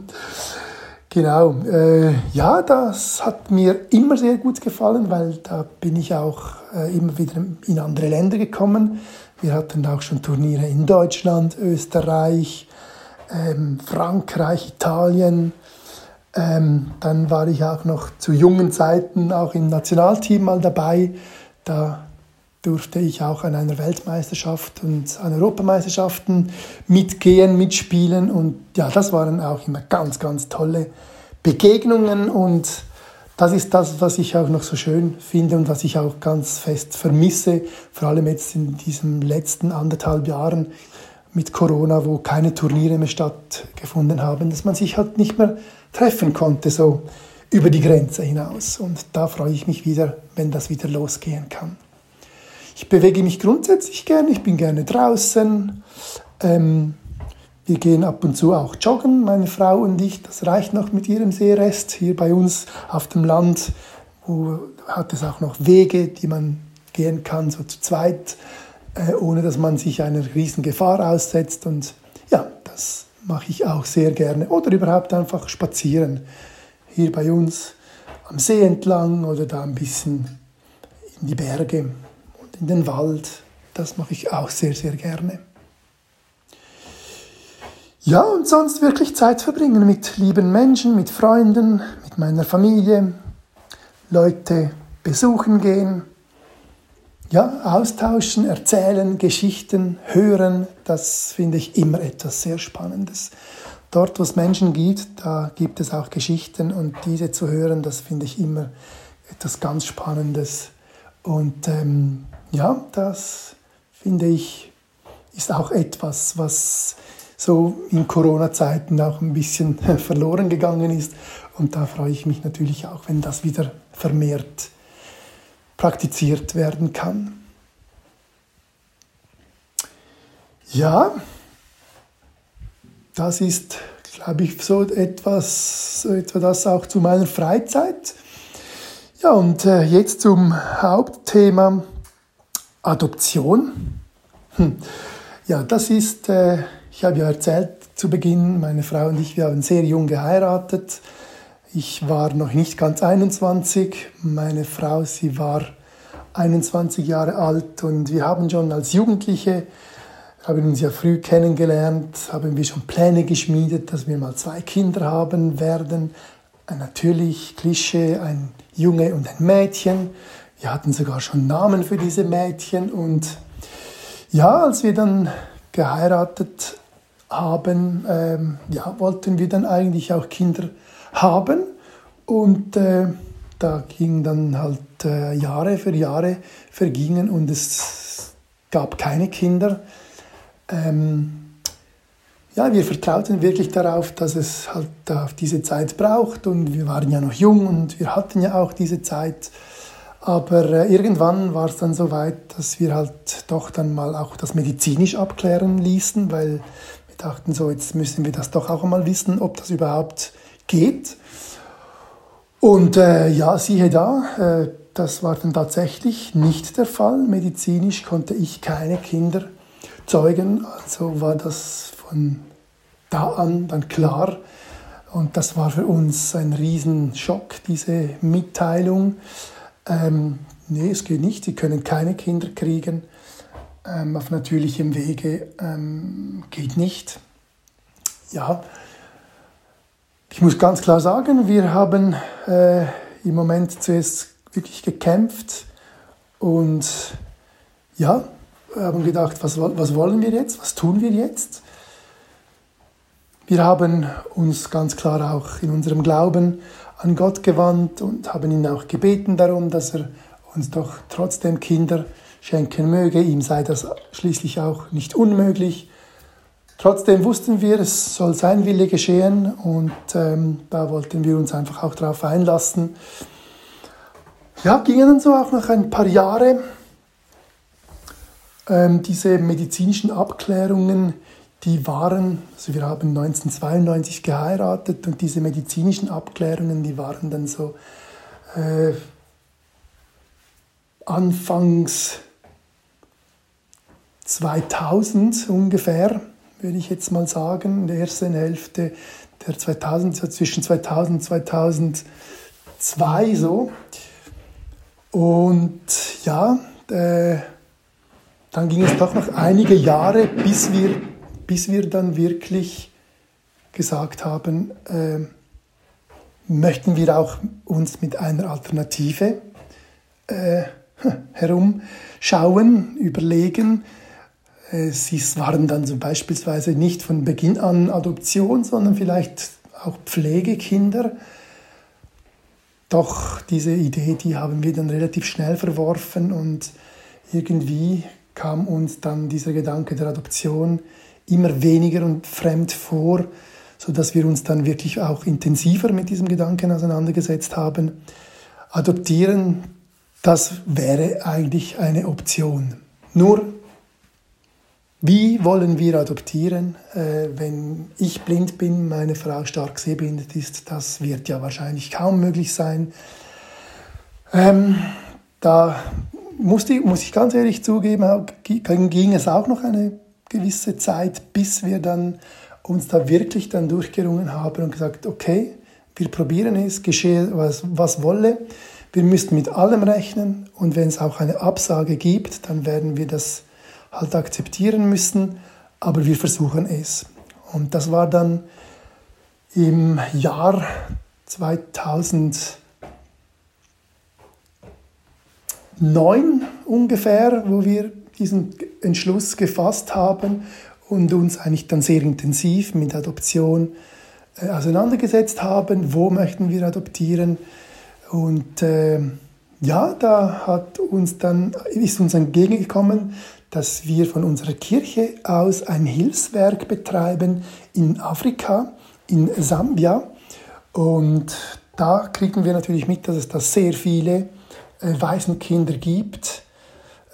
Genau, äh, ja, das hat mir immer sehr gut gefallen, weil da bin ich auch äh, immer wieder in andere Länder gekommen. Wir hatten auch schon Turniere in Deutschland, Österreich, ähm, Frankreich, Italien. Ähm, dann war ich auch noch zu jungen Zeiten auch im Nationalteam mal dabei. Da durfte ich auch an einer Weltmeisterschaft und an Europameisterschaften mitgehen, mitspielen. Und ja, das waren auch immer ganz, ganz tolle Begegnungen. Und das ist das, was ich auch noch so schön finde und was ich auch ganz fest vermisse, vor allem jetzt in diesen letzten anderthalb Jahren mit Corona, wo keine Turniere mehr stattgefunden haben, dass man sich halt nicht mehr treffen konnte, so über die Grenze hinaus. Und da freue ich mich wieder, wenn das wieder losgehen kann. Ich bewege mich grundsätzlich gerne, ich bin gerne draußen. Ähm, wir gehen ab und zu auch joggen, meine Frau und ich. Das reicht noch mit ihrem Seerest. Hier bei uns auf dem Land wo hat es auch noch Wege, die man gehen kann, so zu zweit, äh, ohne dass man sich einer riesen Gefahr aussetzt. Und ja, das mache ich auch sehr gerne. Oder überhaupt einfach spazieren. Hier bei uns am See entlang oder da ein bisschen in die Berge in den Wald. Das mache ich auch sehr, sehr gerne. Ja, und sonst wirklich Zeit verbringen mit lieben Menschen, mit Freunden, mit meiner Familie, Leute besuchen gehen, ja, austauschen, erzählen, Geschichten hören, das finde ich immer etwas sehr Spannendes. Dort, wo es Menschen gibt, da gibt es auch Geschichten und diese zu hören, das finde ich immer etwas ganz Spannendes. Und ähm, ja, das finde ich ist auch etwas, was so in Corona-Zeiten auch ein bisschen [LAUGHS] verloren gegangen ist. Und da freue ich mich natürlich auch, wenn das wieder vermehrt praktiziert werden kann. Ja, das ist, glaube ich, so etwas, so etwa das auch zu meiner Freizeit. Ja, und äh, jetzt zum Hauptthema Adoption. Hm. Ja, das ist, äh, ich habe ja erzählt zu Beginn, meine Frau und ich, wir haben sehr jung geheiratet. Ich war noch nicht ganz 21, meine Frau, sie war 21 Jahre alt und wir haben schon als Jugendliche, haben uns ja früh kennengelernt, haben wir schon Pläne geschmiedet, dass wir mal zwei Kinder haben werden. Natürlich Klischee, ein Junge und ein Mädchen. Wir hatten sogar schon Namen für diese Mädchen und ja, als wir dann geheiratet haben, ähm, ja, wollten wir dann eigentlich auch Kinder haben und äh, da gingen dann halt äh, Jahre für Jahre vergingen und es gab keine Kinder. Ähm, ja, wir vertrauten wirklich darauf, dass es halt auf diese Zeit braucht und wir waren ja noch jung und wir hatten ja auch diese Zeit. Aber äh, irgendwann war es dann so weit, dass wir halt doch dann mal auch das medizinisch abklären ließen, weil wir dachten so, jetzt müssen wir das doch auch einmal wissen, ob das überhaupt geht. Und äh, ja, siehe da, äh, das war dann tatsächlich nicht der Fall. Medizinisch konnte ich keine Kinder zeugen, also war das von da an dann klar. Und das war für uns ein Riesenschock, diese Mitteilung ähm, nee, es geht nicht, sie können keine Kinder kriegen ähm, auf natürlichem Wege, ähm, geht nicht. Ja, ich muss ganz klar sagen, wir haben äh, im Moment zuerst wirklich gekämpft und ja, haben gedacht, was, was wollen wir jetzt, was tun wir jetzt? Wir haben uns ganz klar auch in unserem Glauben an Gott gewandt und haben ihn auch gebeten darum, dass er uns doch trotzdem Kinder schenken möge. Ihm sei das schließlich auch nicht unmöglich. Trotzdem wussten wir, es soll sein Wille geschehen und ähm, da wollten wir uns einfach auch darauf einlassen. ja, gingen dann so auch nach ein paar Jahren ähm, diese medizinischen Abklärungen, die waren, also wir haben 1992 geheiratet und diese medizinischen Abklärungen, die waren dann so äh, anfangs 2000 ungefähr, würde ich jetzt mal sagen, in der ersten Hälfte der 2000, so zwischen 2000 und 2002 so. Und ja, äh, dann ging es doch noch einige Jahre, bis wir, bis wir dann wirklich gesagt haben, äh, möchten wir auch uns mit einer Alternative äh, [LAUGHS] herumschauen, überlegen. Äh, sie waren dann so beispielsweise nicht von Beginn an Adoption, sondern vielleicht auch Pflegekinder. Doch diese Idee, die haben wir dann relativ schnell verworfen und irgendwie kam uns dann dieser Gedanke der Adoption immer weniger und fremd vor, sodass wir uns dann wirklich auch intensiver mit diesem Gedanken auseinandergesetzt haben. Adoptieren, das wäre eigentlich eine Option. Nur, wie wollen wir adoptieren, äh, wenn ich blind bin, meine Frau stark sehbehindert ist? Das wird ja wahrscheinlich kaum möglich sein. Ähm, da musste, muss ich ganz ehrlich zugeben, ging es auch noch eine gewisse Zeit, bis wir dann uns da wirklich dann durchgerungen haben und gesagt, okay, wir probieren es, geschehe was, was wolle. Wir müssen mit allem rechnen und wenn es auch eine Absage gibt, dann werden wir das halt akzeptieren müssen, aber wir versuchen es. Und das war dann im Jahr 2000. neun ungefähr, wo wir diesen Entschluss gefasst haben und uns eigentlich dann sehr intensiv mit Adoption äh, auseinandergesetzt haben. Wo möchten wir adoptieren? Und äh, ja, da hat uns dann, ist uns entgegengekommen, dass wir von unserer Kirche aus ein Hilfswerk betreiben in Afrika, in Sambia. Und da kriegen wir natürlich mit, dass es da sehr viele äh, Waisenkinder gibt,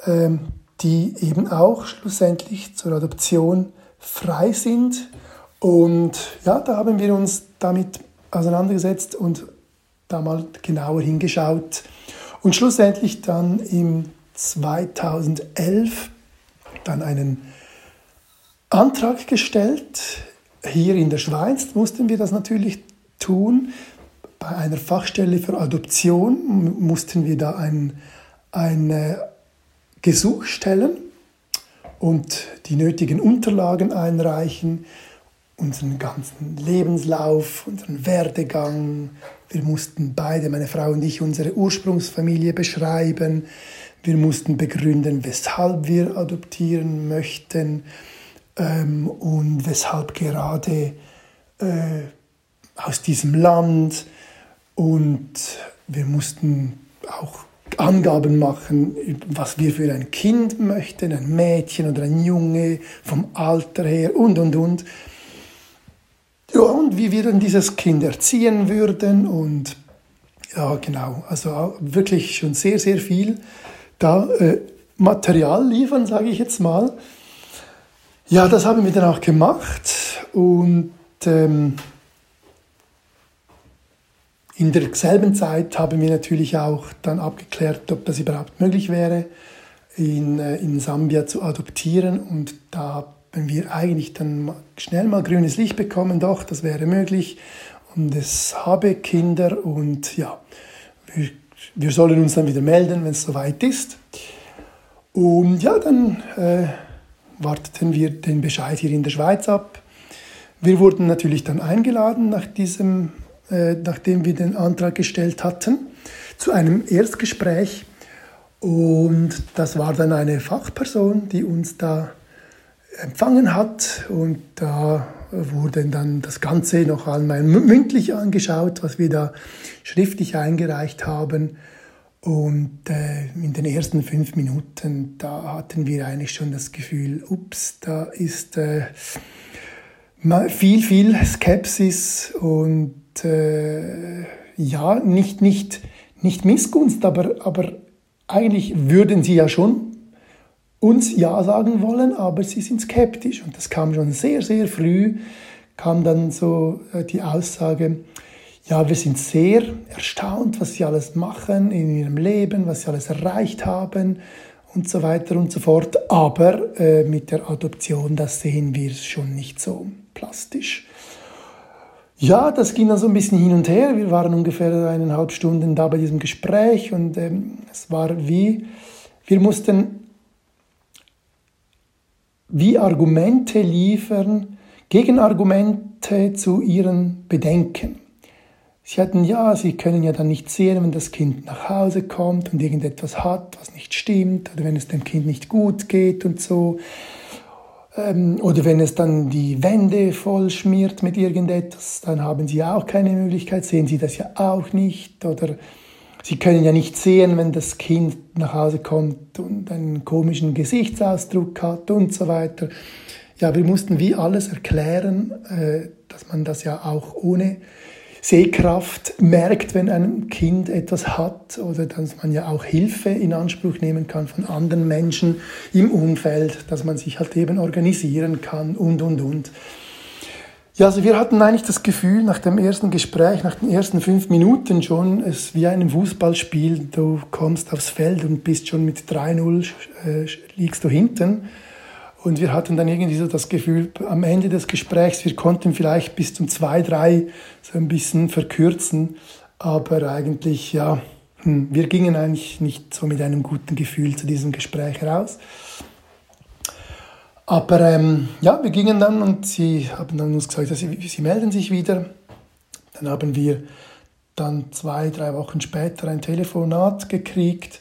ähm, die eben auch schlussendlich zur Adoption frei sind. Und ja, da haben wir uns damit auseinandergesetzt und da mal genauer hingeschaut. Und schlussendlich dann im 2011 dann einen Antrag gestellt. Hier in der Schweiz mussten wir das natürlich tun, bei einer Fachstelle für Adoption mussten wir da ein, ein Gesuch stellen und die nötigen Unterlagen einreichen, unseren ganzen Lebenslauf, unseren Werdegang. Wir mussten beide, meine Frau und ich, unsere Ursprungsfamilie beschreiben. Wir mussten begründen, weshalb wir adoptieren möchten ähm, und weshalb gerade äh, aus diesem Land. Und wir mussten auch Angaben machen, was wir für ein Kind möchten, ein Mädchen oder ein Junge, vom Alter her und, und, und. Ja, und wie wir dann dieses Kind erziehen würden und ja, genau, also wirklich schon sehr, sehr viel da äh, Material liefern, sage ich jetzt mal. Ja, das haben wir dann auch gemacht und ähm, in derselben Zeit haben wir natürlich auch dann abgeklärt, ob das überhaupt möglich wäre, in, äh, in Sambia zu adoptieren. Und da haben wir eigentlich dann schnell mal grünes Licht bekommen, doch, das wäre möglich. Und es habe Kinder und ja, wir, wir sollen uns dann wieder melden, wenn es soweit ist. Und ja, dann äh, warteten wir den Bescheid hier in der Schweiz ab. Wir wurden natürlich dann eingeladen nach diesem nachdem wir den Antrag gestellt hatten, zu einem Erstgespräch. Und das war dann eine Fachperson, die uns da empfangen hat. Und da wurde dann das Ganze noch einmal mündlich angeschaut, was wir da schriftlich eingereicht haben. Und äh, in den ersten fünf Minuten, da hatten wir eigentlich schon das Gefühl, ups, da ist äh, viel, viel Skepsis und äh, ja, nicht, nicht nicht Missgunst, aber, aber eigentlich würden sie ja schon uns Ja sagen wollen, aber sie sind skeptisch. Und das kam schon sehr, sehr früh, kam dann so äh, die Aussage, ja, wir sind sehr erstaunt, was sie alles machen in ihrem Leben, was sie alles erreicht haben und so weiter und so fort. Aber äh, mit der Adoption, das sehen wir schon nicht so plastisch. Ja, das ging dann so ein bisschen hin und her. Wir waren ungefähr eineinhalb Stunden da bei diesem Gespräch und ähm, es war wie, wir mussten wie Argumente liefern, Gegenargumente zu ihren Bedenken. Sie hatten ja, sie können ja dann nicht sehen, wenn das Kind nach Hause kommt und irgendetwas hat, was nicht stimmt, oder wenn es dem Kind nicht gut geht und so. Ähm, oder wenn es dann die Wände voll schmiert mit irgendetwas, dann haben sie auch keine Möglichkeit, sehen sie das ja auch nicht. Oder sie können ja nicht sehen, wenn das Kind nach Hause kommt und einen komischen Gesichtsausdruck hat und so weiter. Ja, wir mussten wie alles erklären, äh, dass man das ja auch ohne Sehkraft merkt, wenn ein Kind etwas hat oder dass man ja auch Hilfe in Anspruch nehmen kann von anderen Menschen im Umfeld, dass man sich halt eben organisieren kann und, und, und. Ja, also wir hatten eigentlich das Gefühl nach dem ersten Gespräch, nach den ersten fünf Minuten schon, es ist wie ein Fußballspiel, du kommst aufs Feld und bist schon mit 3-0, äh, liegst du hinten. Und wir hatten dann irgendwie so das Gefühl, am Ende des Gesprächs, wir konnten vielleicht bis zum 2, 3 so ein bisschen verkürzen. Aber eigentlich, ja, hm, wir gingen eigentlich nicht so mit einem guten Gefühl zu diesem Gespräch raus. Aber ähm, ja, wir gingen dann und sie haben dann uns gesagt, dass sie, sie melden sich wieder. Dann haben wir dann zwei, drei Wochen später ein Telefonat gekriegt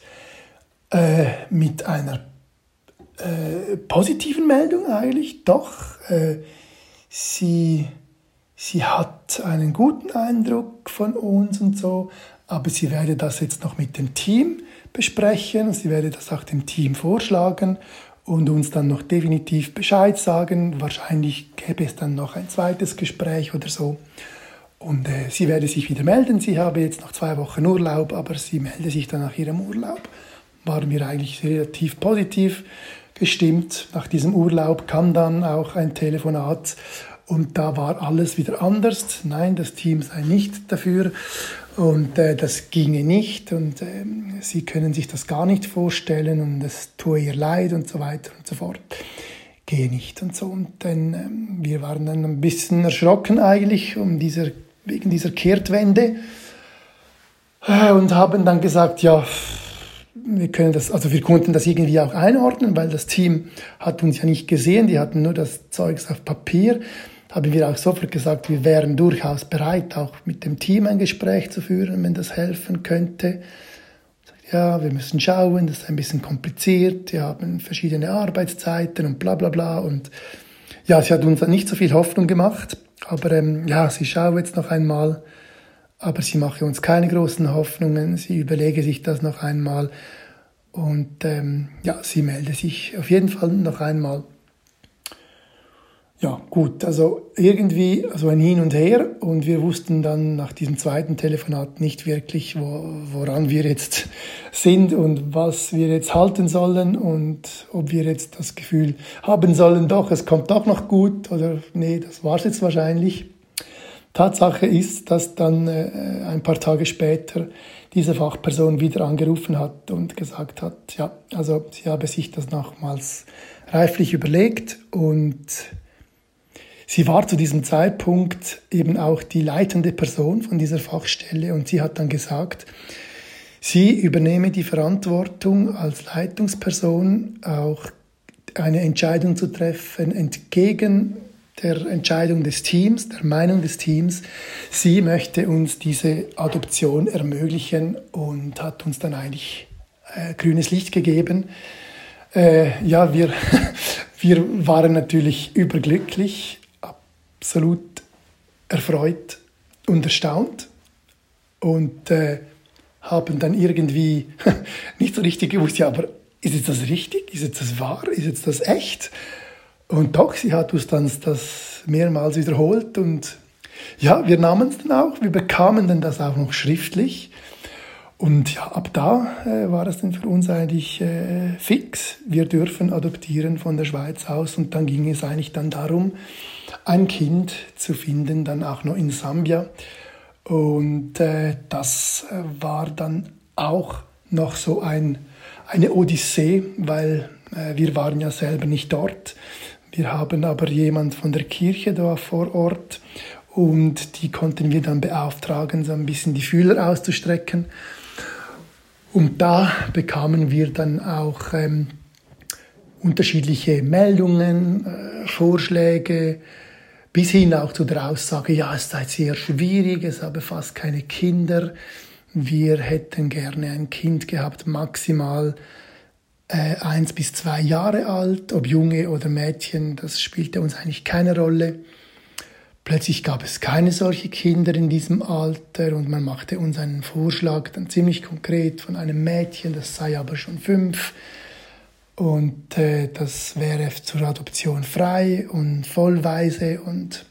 äh, mit einer äh, positiven Meldung eigentlich, doch. Äh, sie, sie hat einen guten Eindruck von uns und so, aber sie werde das jetzt noch mit dem Team besprechen, sie werde das auch dem Team vorschlagen und uns dann noch definitiv Bescheid sagen. Wahrscheinlich gäbe es dann noch ein zweites Gespräch oder so. Und äh, sie werde sich wieder melden. Sie habe jetzt noch zwei Wochen Urlaub, aber sie melde sich dann nach ihrem Urlaub. Waren wir eigentlich relativ positiv gestimmt. Nach diesem Urlaub kam dann auch ein Telefonat und da war alles wieder anders. Nein, das Team sei nicht dafür und äh, das ginge nicht und äh, sie können sich das gar nicht vorstellen und es tue ihr leid und so weiter und so fort. Gehe nicht und so. Und dann, äh, wir waren dann ein bisschen erschrocken eigentlich um dieser, wegen dieser Kehrtwende äh, und haben dann gesagt, ja, wir können das, also wir konnten das irgendwie auch einordnen, weil das Team hat uns ja nicht gesehen, die hatten nur das Zeugs auf Papier. Haben wir auch sofort gesagt, wir wären durchaus bereit, auch mit dem Team ein Gespräch zu führen, wenn das helfen könnte. Ja, wir müssen schauen, das ist ein bisschen kompliziert, die haben verschiedene Arbeitszeiten und bla bla bla. Und ja, sie hat uns nicht so viel Hoffnung gemacht, aber ähm, ja, sie schaue jetzt noch einmal aber sie mache uns keine großen Hoffnungen, sie überlege sich das noch einmal und ähm, ja, sie melde sich auf jeden Fall noch einmal. Ja, gut, also irgendwie so ein Hin und Her und wir wussten dann nach diesem zweiten Telefonat nicht wirklich, wo, woran wir jetzt [LAUGHS] sind und was wir jetzt halten sollen und ob wir jetzt das Gefühl haben sollen, doch, es kommt doch noch gut oder nee, das war es jetzt wahrscheinlich. Tatsache ist, dass dann äh, ein paar Tage später diese Fachperson wieder angerufen hat und gesagt hat, ja, also sie habe sich das nochmals reiflich überlegt und sie war zu diesem Zeitpunkt eben auch die leitende Person von dieser Fachstelle und sie hat dann gesagt, sie übernehme die Verantwortung als Leitungsperson auch eine Entscheidung zu treffen entgegen der Entscheidung des Teams, der Meinung des Teams. Sie möchte uns diese Adoption ermöglichen und hat uns dann eigentlich äh, grünes Licht gegeben. Äh, ja, wir, [LAUGHS] wir waren natürlich überglücklich, absolut erfreut und erstaunt und äh, haben dann irgendwie [LAUGHS] nicht so richtig gewusst, ja, aber ist jetzt das richtig? Ist jetzt das wahr? Ist jetzt das echt? Und doch, sie hat uns dann das mehrmals wiederholt und ja, wir nahmen es dann auch, wir bekamen dann das auch noch schriftlich. Und ja, ab da äh, war es dann für uns eigentlich äh, fix. Wir dürfen adoptieren von der Schweiz aus und dann ging es eigentlich dann darum, ein Kind zu finden, dann auch noch in Sambia. Und äh, das war dann auch noch so ein, eine Odyssee, weil äh, wir waren ja selber nicht dort. Wir haben aber jemand von der Kirche da vor Ort und die konnten wir dann beauftragen, so ein bisschen die Fühler auszustrecken. Und da bekamen wir dann auch ähm, unterschiedliche Meldungen, äh, Vorschläge, bis hin auch zu der Aussage, ja, es sei sehr schwierig, es habe fast keine Kinder. Wir hätten gerne ein Kind gehabt, maximal äh, eins bis zwei Jahre alt, ob Junge oder Mädchen, das spielte uns eigentlich keine Rolle. Plötzlich gab es keine solche Kinder in diesem Alter und man machte uns einen Vorschlag, dann ziemlich konkret von einem Mädchen, das sei aber schon fünf und äh, das wäre zur Adoption frei und vollweise und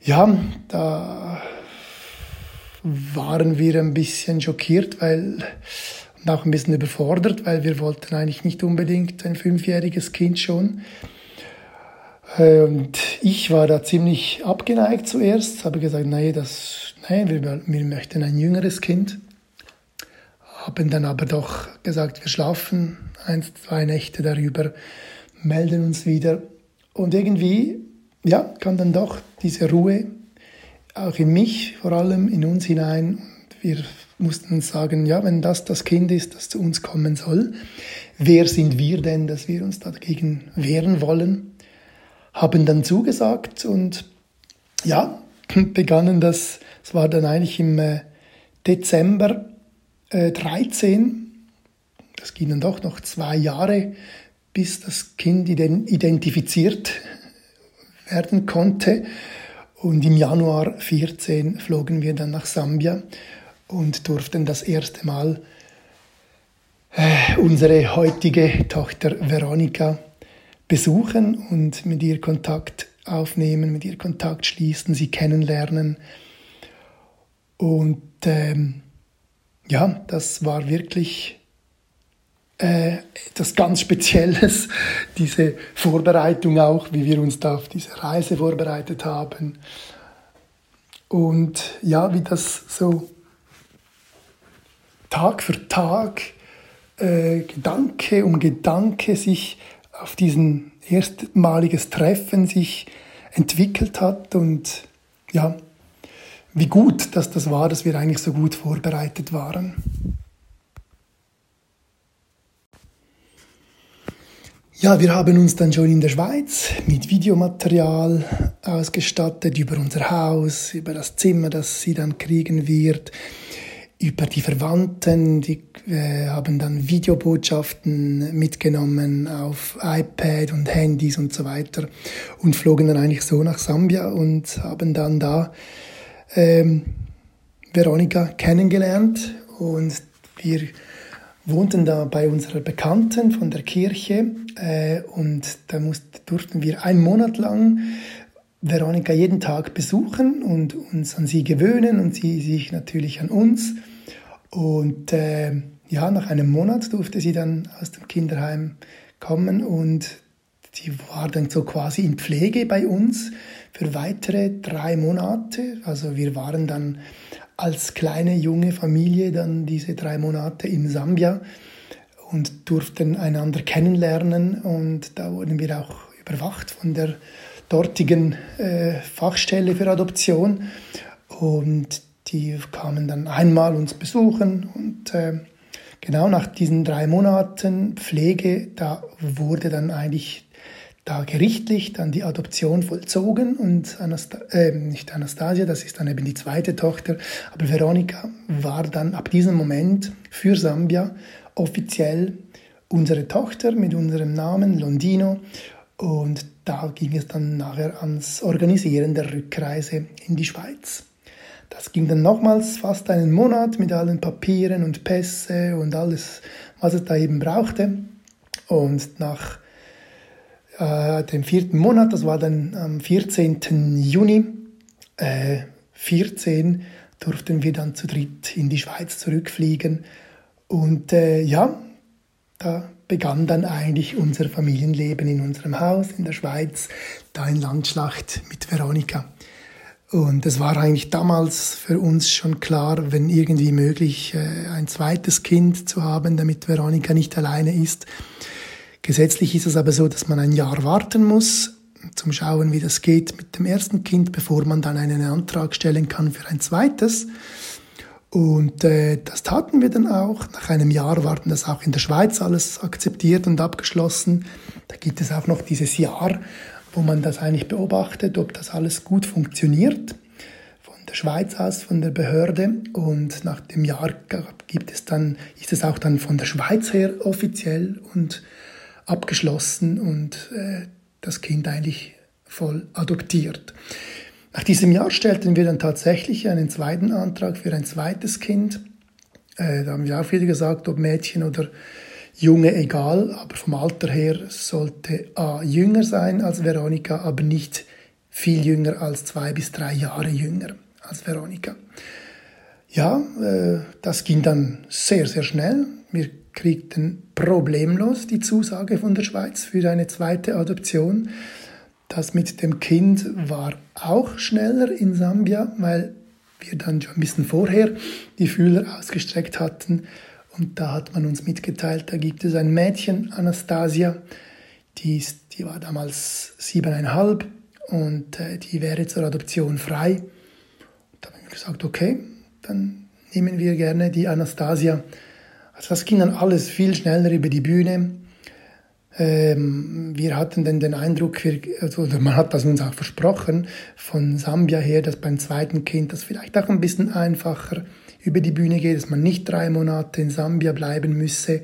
ja, da waren wir ein bisschen schockiert, weil und auch ein bisschen überfordert, weil wir wollten eigentlich nicht unbedingt ein fünfjähriges Kind schon. Und ich war da ziemlich abgeneigt zuerst, habe gesagt, nein, das, nein, wir, wir möchten ein jüngeres Kind. Haben dann aber doch gesagt, wir schlafen eins, zwei Nächte darüber, melden uns wieder. Und irgendwie, ja, kam dann doch diese Ruhe auch in mich, vor allem in uns hinein. Und wir mussten sagen, ja, wenn das das Kind ist, das zu uns kommen soll, wer sind wir denn, dass wir uns dagegen wehren wollen? haben dann zugesagt und ja, [LAUGHS] begannen das, es war dann eigentlich im äh, Dezember äh, 13, das ging dann doch noch zwei Jahre, bis das Kind identifiziert werden konnte. Und im Januar 14 flogen wir dann nach Sambia und durften das erste Mal äh, unsere heutige Tochter Veronika besuchen und mit ihr Kontakt aufnehmen, mit ihr Kontakt schließen, sie kennenlernen. Und ähm, ja, das war wirklich äh, etwas ganz Spezielles, [LAUGHS] diese Vorbereitung auch, wie wir uns da auf diese Reise vorbereitet haben. Und ja, wie das so Tag für Tag, äh, Gedanke um Gedanke sich auf diesen erstmaliges Treffen sich entwickelt hat und ja, wie gut, dass das war, dass wir eigentlich so gut vorbereitet waren. Ja, wir haben uns dann schon in der Schweiz mit Videomaterial ausgestattet über unser Haus, über das Zimmer, das sie dann kriegen wird, über die Verwandten, die äh, haben dann Videobotschaften mitgenommen auf iPad und Handys und so weiter und flogen dann eigentlich so nach Sambia und haben dann da ähm, Veronika kennengelernt und wir wohnten da bei unserer Bekannten von der Kirche äh, und da mussten, durften wir einen Monat lang Veronika jeden Tag besuchen und uns an sie gewöhnen und sie sich natürlich an uns. Und äh, ja, nach einem Monat durfte sie dann aus dem Kinderheim kommen und sie war dann so quasi in Pflege bei uns für weitere drei Monate. Also wir waren dann als kleine junge Familie dann diese drei Monate in Sambia und durften einander kennenlernen und da wurden wir auch überwacht von der dortigen äh, Fachstelle für Adoption und die kamen dann einmal uns besuchen und äh, genau nach diesen drei Monaten Pflege, da wurde dann eigentlich da gerichtlich dann die Adoption vollzogen und Anast äh, nicht Anastasia, das ist dann eben die zweite Tochter, aber Veronika war dann ab diesem Moment für Sambia offiziell unsere Tochter mit unserem Namen Londino und da ging es dann nachher ans Organisieren der Rückreise in die Schweiz. Das ging dann nochmals fast einen Monat mit allen Papieren und Pässe und alles, was es da eben brauchte. Und nach äh, dem vierten Monat, das war dann am 14. Juni äh, 14, durften wir dann zu dritt in die Schweiz zurückfliegen. Und äh, ja, da begann dann eigentlich unser Familienleben in unserem Haus in der Schweiz, da in Landschlacht mit Veronika. Und es war eigentlich damals für uns schon klar, wenn irgendwie möglich, äh, ein zweites Kind zu haben, damit Veronika nicht alleine ist. Gesetzlich ist es aber so, dass man ein Jahr warten muss, zum Schauen, wie das geht mit dem ersten Kind, bevor man dann einen Antrag stellen kann für ein zweites. Und äh, das taten wir dann auch. Nach einem Jahr war das auch in der Schweiz alles akzeptiert und abgeschlossen. Da gibt es auch noch dieses Jahr, wo man das eigentlich beobachtet, ob das alles gut funktioniert. Von der Schweiz aus, von der Behörde. Und nach dem Jahr gibt es dann, ist es auch dann von der Schweiz her offiziell und abgeschlossen und äh, das Kind eigentlich voll adoptiert. Nach diesem Jahr stellten wir dann tatsächlich einen zweiten Antrag für ein zweites Kind. Äh, da haben wir auch wieder gesagt, ob Mädchen oder Junge egal, aber vom Alter her sollte A jünger sein als Veronika, aber nicht viel jünger als zwei bis drei Jahre jünger als Veronika. Ja, äh, das ging dann sehr, sehr schnell. Wir kriegten problemlos die Zusage von der Schweiz für eine zweite Adoption. Das mit dem Kind war auch schneller in Sambia, weil wir dann schon ein bisschen vorher die Fühler ausgestreckt hatten und da hat man uns mitgeteilt, da gibt es ein Mädchen, Anastasia, die, ist, die war damals siebeneinhalb und äh, die wäre zur Adoption frei. Und da haben wir gesagt, okay, dann nehmen wir gerne die Anastasia. Also das ging dann alles viel schneller über die Bühne. Ähm, wir hatten dann den Eindruck, wir, also man hat das uns auch versprochen, von Sambia her, dass beim zweiten Kind das vielleicht auch ein bisschen einfacher über die Bühne geht, dass man nicht drei Monate in Sambia bleiben müsse,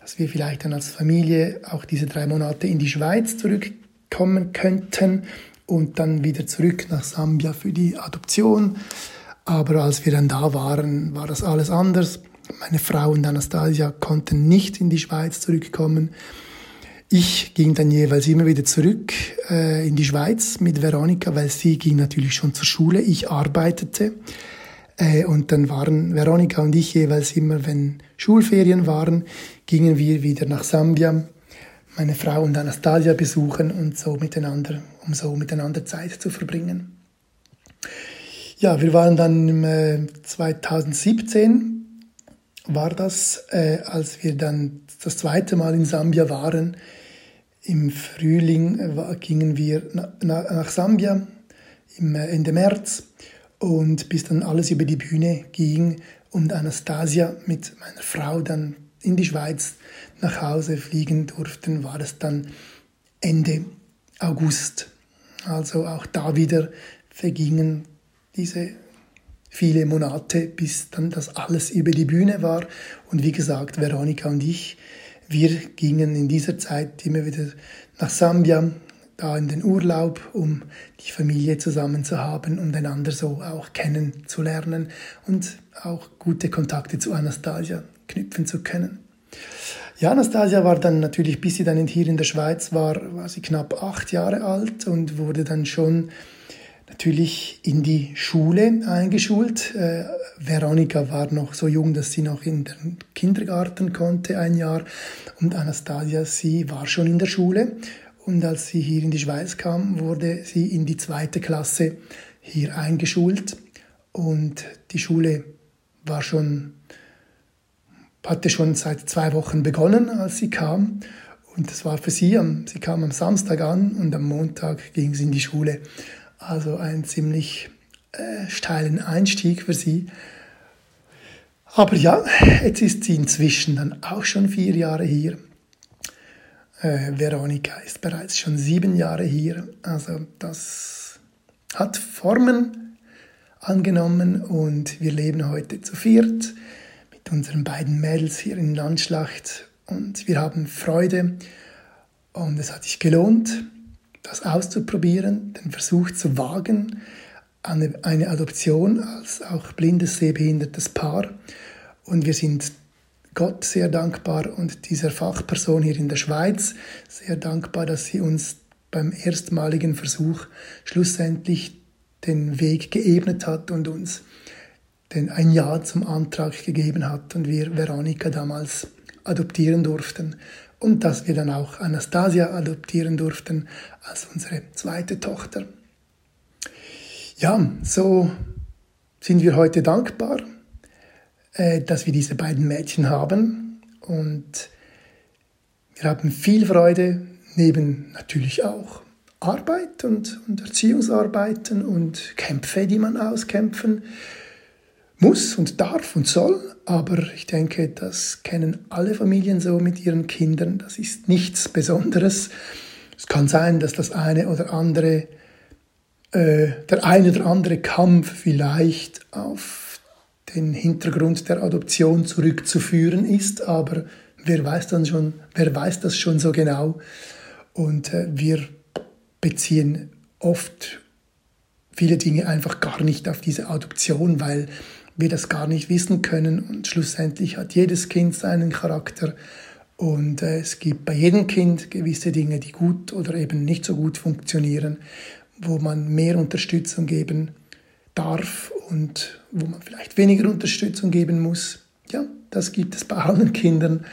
dass wir vielleicht dann als Familie auch diese drei Monate in die Schweiz zurückkommen könnten und dann wieder zurück nach Sambia für die Adoption. Aber als wir dann da waren, war das alles anders. Meine Frau und Anastasia konnten nicht in die Schweiz zurückkommen. Ich ging dann jeweils immer wieder zurück äh, in die Schweiz mit Veronika, weil sie ging natürlich schon zur Schule, ich arbeitete. Äh, und dann waren Veronika und ich jeweils immer, wenn Schulferien waren, gingen wir wieder nach Sambia, meine Frau und Anastasia besuchen und so miteinander, um so miteinander Zeit zu verbringen. Ja, wir waren dann im äh, 2017 war das, äh, als wir dann das zweite Mal in Sambia waren. Im Frühling äh, gingen wir na, na, nach Sambia im äh, Ende März und bis dann alles über die Bühne ging und Anastasia mit meiner Frau dann in die Schweiz nach Hause fliegen durften, war es dann Ende August. Also auch da wieder vergingen diese viele Monate, bis dann das alles über die Bühne war. Und wie gesagt, Veronika und ich, wir gingen in dieser Zeit immer wieder nach Sambia, da in den Urlaub, um die Familie zusammen zu haben und einander so auch kennenzulernen und auch gute Kontakte zu Anastasia knüpfen zu können. Ja, Anastasia war dann natürlich, bis sie dann hier in der Schweiz war, war sie knapp acht Jahre alt und wurde dann schon natürlich in die Schule eingeschult. Äh, Veronika war noch so jung, dass sie noch in den Kindergarten konnte, ein Jahr. Und Anastasia, sie war schon in der Schule und als sie hier in die Schweiz kam, wurde sie in die zweite Klasse hier eingeschult. Und die Schule war schon, hatte schon seit zwei Wochen begonnen, als sie kam. Und das war für sie, sie kam am Samstag an und am Montag ging sie in die Schule. Also ein ziemlich äh, steilen Einstieg für sie. Aber ja, jetzt ist sie inzwischen dann auch schon vier Jahre hier äh, Veronika ist bereits schon sieben Jahre hier. Also das hat Formen angenommen und wir leben heute zu viert mit unseren beiden Mädels hier in Landschlacht und wir haben Freude und es hat sich gelohnt, das auszuprobieren, den Versuch zu wagen, eine, eine Adoption als auch blindes, sehbehindertes Paar. Und wir sind Gott sehr dankbar und dieser Fachperson hier in der Schweiz sehr dankbar, dass sie uns beim erstmaligen Versuch schlussendlich den Weg geebnet hat und uns den ein Ja zum Antrag gegeben hat und wir Veronika damals adoptieren durften und dass wir dann auch Anastasia adoptieren durften als unsere zweite Tochter. Ja, so sind wir heute dankbar, dass wir diese beiden Mädchen haben und wir haben viel Freude, neben natürlich auch Arbeit und, und Erziehungsarbeiten und Kämpfe, die man auskämpfen muss und darf und soll. Aber ich denke, das kennen alle Familien so mit ihren Kindern. Das ist nichts Besonderes. Es kann sein, dass das eine oder andere, äh, der eine oder andere Kampf vielleicht auf den Hintergrund der Adoption zurückzuführen ist, aber wer weiß dann schon, wer weiß das schon so genau? Und äh, wir beziehen oft viele Dinge einfach gar nicht auf diese Adoption, weil wir das gar nicht wissen können. Und schlussendlich hat jedes Kind seinen Charakter. Und äh, es gibt bei jedem Kind gewisse Dinge, die gut oder eben nicht so gut funktionieren, wo man mehr Unterstützung geben darf und wo man vielleicht weniger Unterstützung geben muss. Ja, das gibt es bei allen Kindern.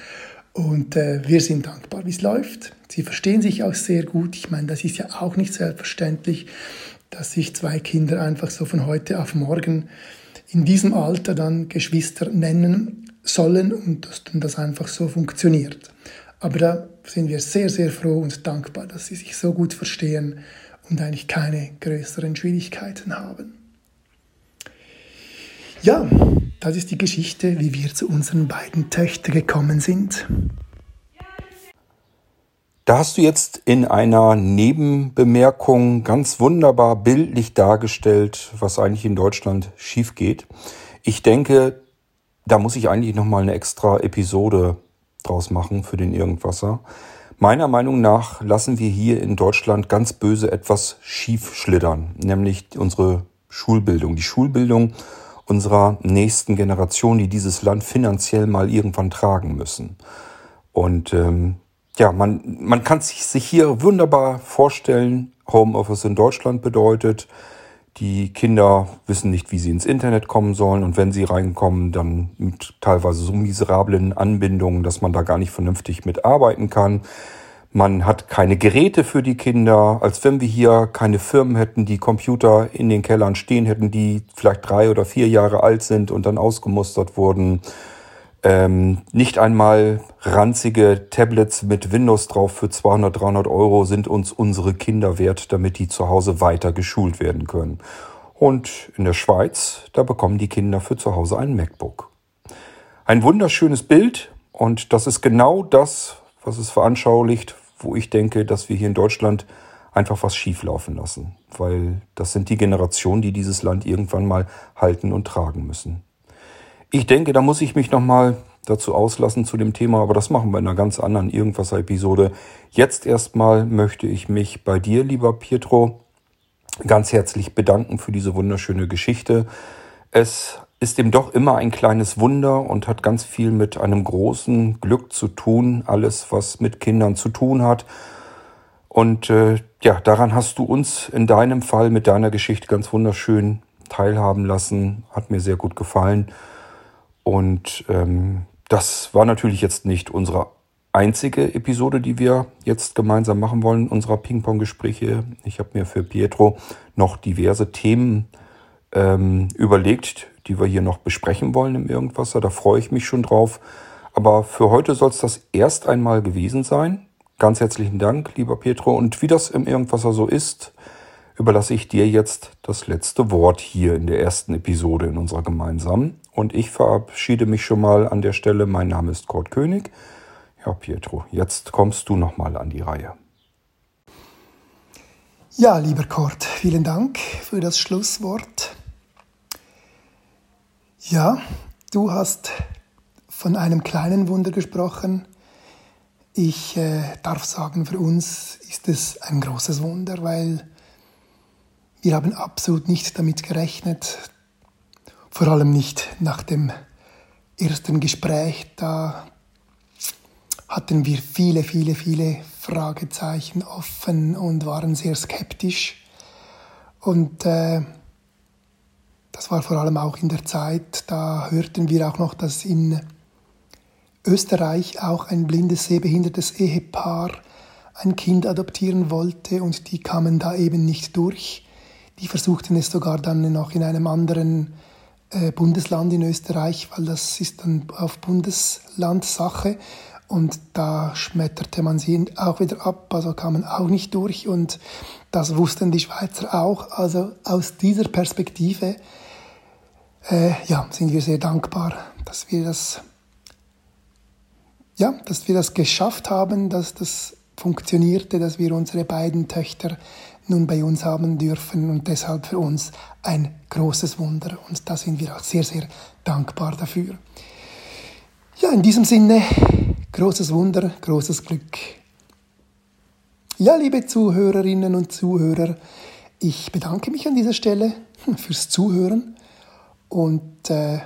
Und äh, wir sind dankbar, wie es läuft. Sie verstehen sich auch sehr gut. Ich meine, das ist ja auch nicht selbstverständlich, dass sich zwei Kinder einfach so von heute auf morgen in diesem Alter dann Geschwister nennen sollen und dass dann das einfach so funktioniert. Aber da sind wir sehr, sehr froh und dankbar, dass sie sich so gut verstehen und eigentlich keine größeren Schwierigkeiten haben. Ja, das ist die Geschichte, wie wir zu unseren beiden Töchtern gekommen sind.
Da hast du jetzt in einer Nebenbemerkung ganz wunderbar bildlich dargestellt, was eigentlich in Deutschland schief geht. Ich denke, da muss ich eigentlich nochmal eine extra Episode draus machen für den Irgendwasser. Meiner Meinung nach lassen wir hier in Deutschland ganz böse etwas schief schlittern, nämlich unsere Schulbildung. Die Schulbildung unserer nächsten Generation, die dieses Land finanziell mal irgendwann tragen müssen. Und ähm, ja, man, man kann sich hier wunderbar vorstellen, Homeoffice in Deutschland bedeutet, die Kinder wissen nicht, wie sie ins Internet kommen sollen und wenn sie reinkommen, dann mit teilweise so miserablen Anbindungen, dass man da gar nicht vernünftig mitarbeiten kann. Man hat keine Geräte für die Kinder, als wenn wir hier keine Firmen hätten, die Computer in den Kellern stehen hätten, die vielleicht drei oder vier Jahre alt sind und dann ausgemustert wurden. Ähm, nicht einmal ranzige Tablets mit Windows drauf für 200, 300 Euro sind uns unsere Kinder wert, damit die zu Hause weiter geschult werden können. Und in der Schweiz, da bekommen die Kinder für zu Hause ein MacBook. Ein wunderschönes Bild und das ist genau das, was es veranschaulicht, wo ich denke, dass wir hier in Deutschland einfach was schief laufen lassen. Weil das sind die Generationen, die dieses Land irgendwann mal halten und tragen müssen. Ich denke, da muss ich mich nochmal dazu auslassen zu dem Thema, aber das machen wir in einer ganz anderen Irgendwas-Episode. Jetzt erstmal möchte ich mich bei dir, lieber Pietro, ganz herzlich bedanken für diese wunderschöne Geschichte. Es ist eben doch immer ein kleines Wunder und hat ganz viel mit einem großen Glück zu tun, alles, was mit Kindern zu tun hat. Und äh, ja, daran hast du uns in deinem Fall mit deiner Geschichte ganz wunderschön teilhaben lassen. Hat mir sehr gut gefallen. Und ähm, das war natürlich jetzt nicht unsere einzige Episode, die wir jetzt gemeinsam machen wollen, unserer Ping-Pong-Gespräche. Ich habe mir für Pietro noch diverse Themen ähm, überlegt, die wir hier noch besprechen wollen im Irgendwasser. Da freue ich mich schon drauf. Aber für heute soll es das erst einmal gewesen sein. Ganz herzlichen Dank, lieber Pietro. Und wie das im Irgendwasser so ist, überlasse ich dir jetzt das letzte Wort hier in der ersten Episode in unserer gemeinsamen. Und ich verabschiede mich schon mal an der Stelle. Mein Name ist Kurt König. Ja, Pietro, jetzt kommst du nochmal an die Reihe.
Ja, lieber Kurt, vielen Dank für das Schlusswort. Ja, du hast von einem kleinen Wunder gesprochen. Ich äh, darf sagen, für uns ist es ein großes Wunder, weil wir haben absolut nicht damit gerechnet, vor allem nicht nach dem ersten Gespräch. Da hatten wir viele, viele, viele Fragezeichen offen und waren sehr skeptisch. Und äh, Das war vor allem auch in der Zeit, da hörten wir auch noch, dass in Österreich auch ein blindes, sehbehindertes Ehepaar ein Kind adoptieren wollte und die kamen da eben nicht durch. Die versuchten es sogar dann noch in einem anderen äh, Bundesland in Österreich, weil das ist dann auf Bundeslandsache und da schmetterte man sie auch wieder ab, also kamen auch nicht durch und das wussten die Schweizer auch. Also aus dieser Perspektive äh, ja, sind wir sehr dankbar, dass wir das ja, dass wir das geschafft haben, dass das funktionierte, dass wir unsere beiden Töchter nun bei uns haben dürfen und deshalb für uns ein großes Wunder und da sind wir auch sehr, sehr dankbar dafür. Ja, in diesem Sinne, großes Wunder, großes Glück. Ja, liebe Zuhörerinnen und Zuhörer, ich bedanke mich an dieser Stelle [LAUGHS] fürs Zuhören und äh,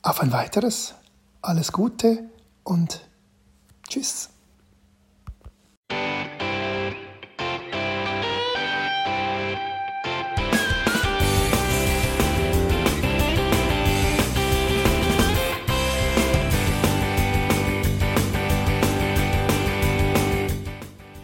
auf ein weiteres. Alles Gute und tschüss.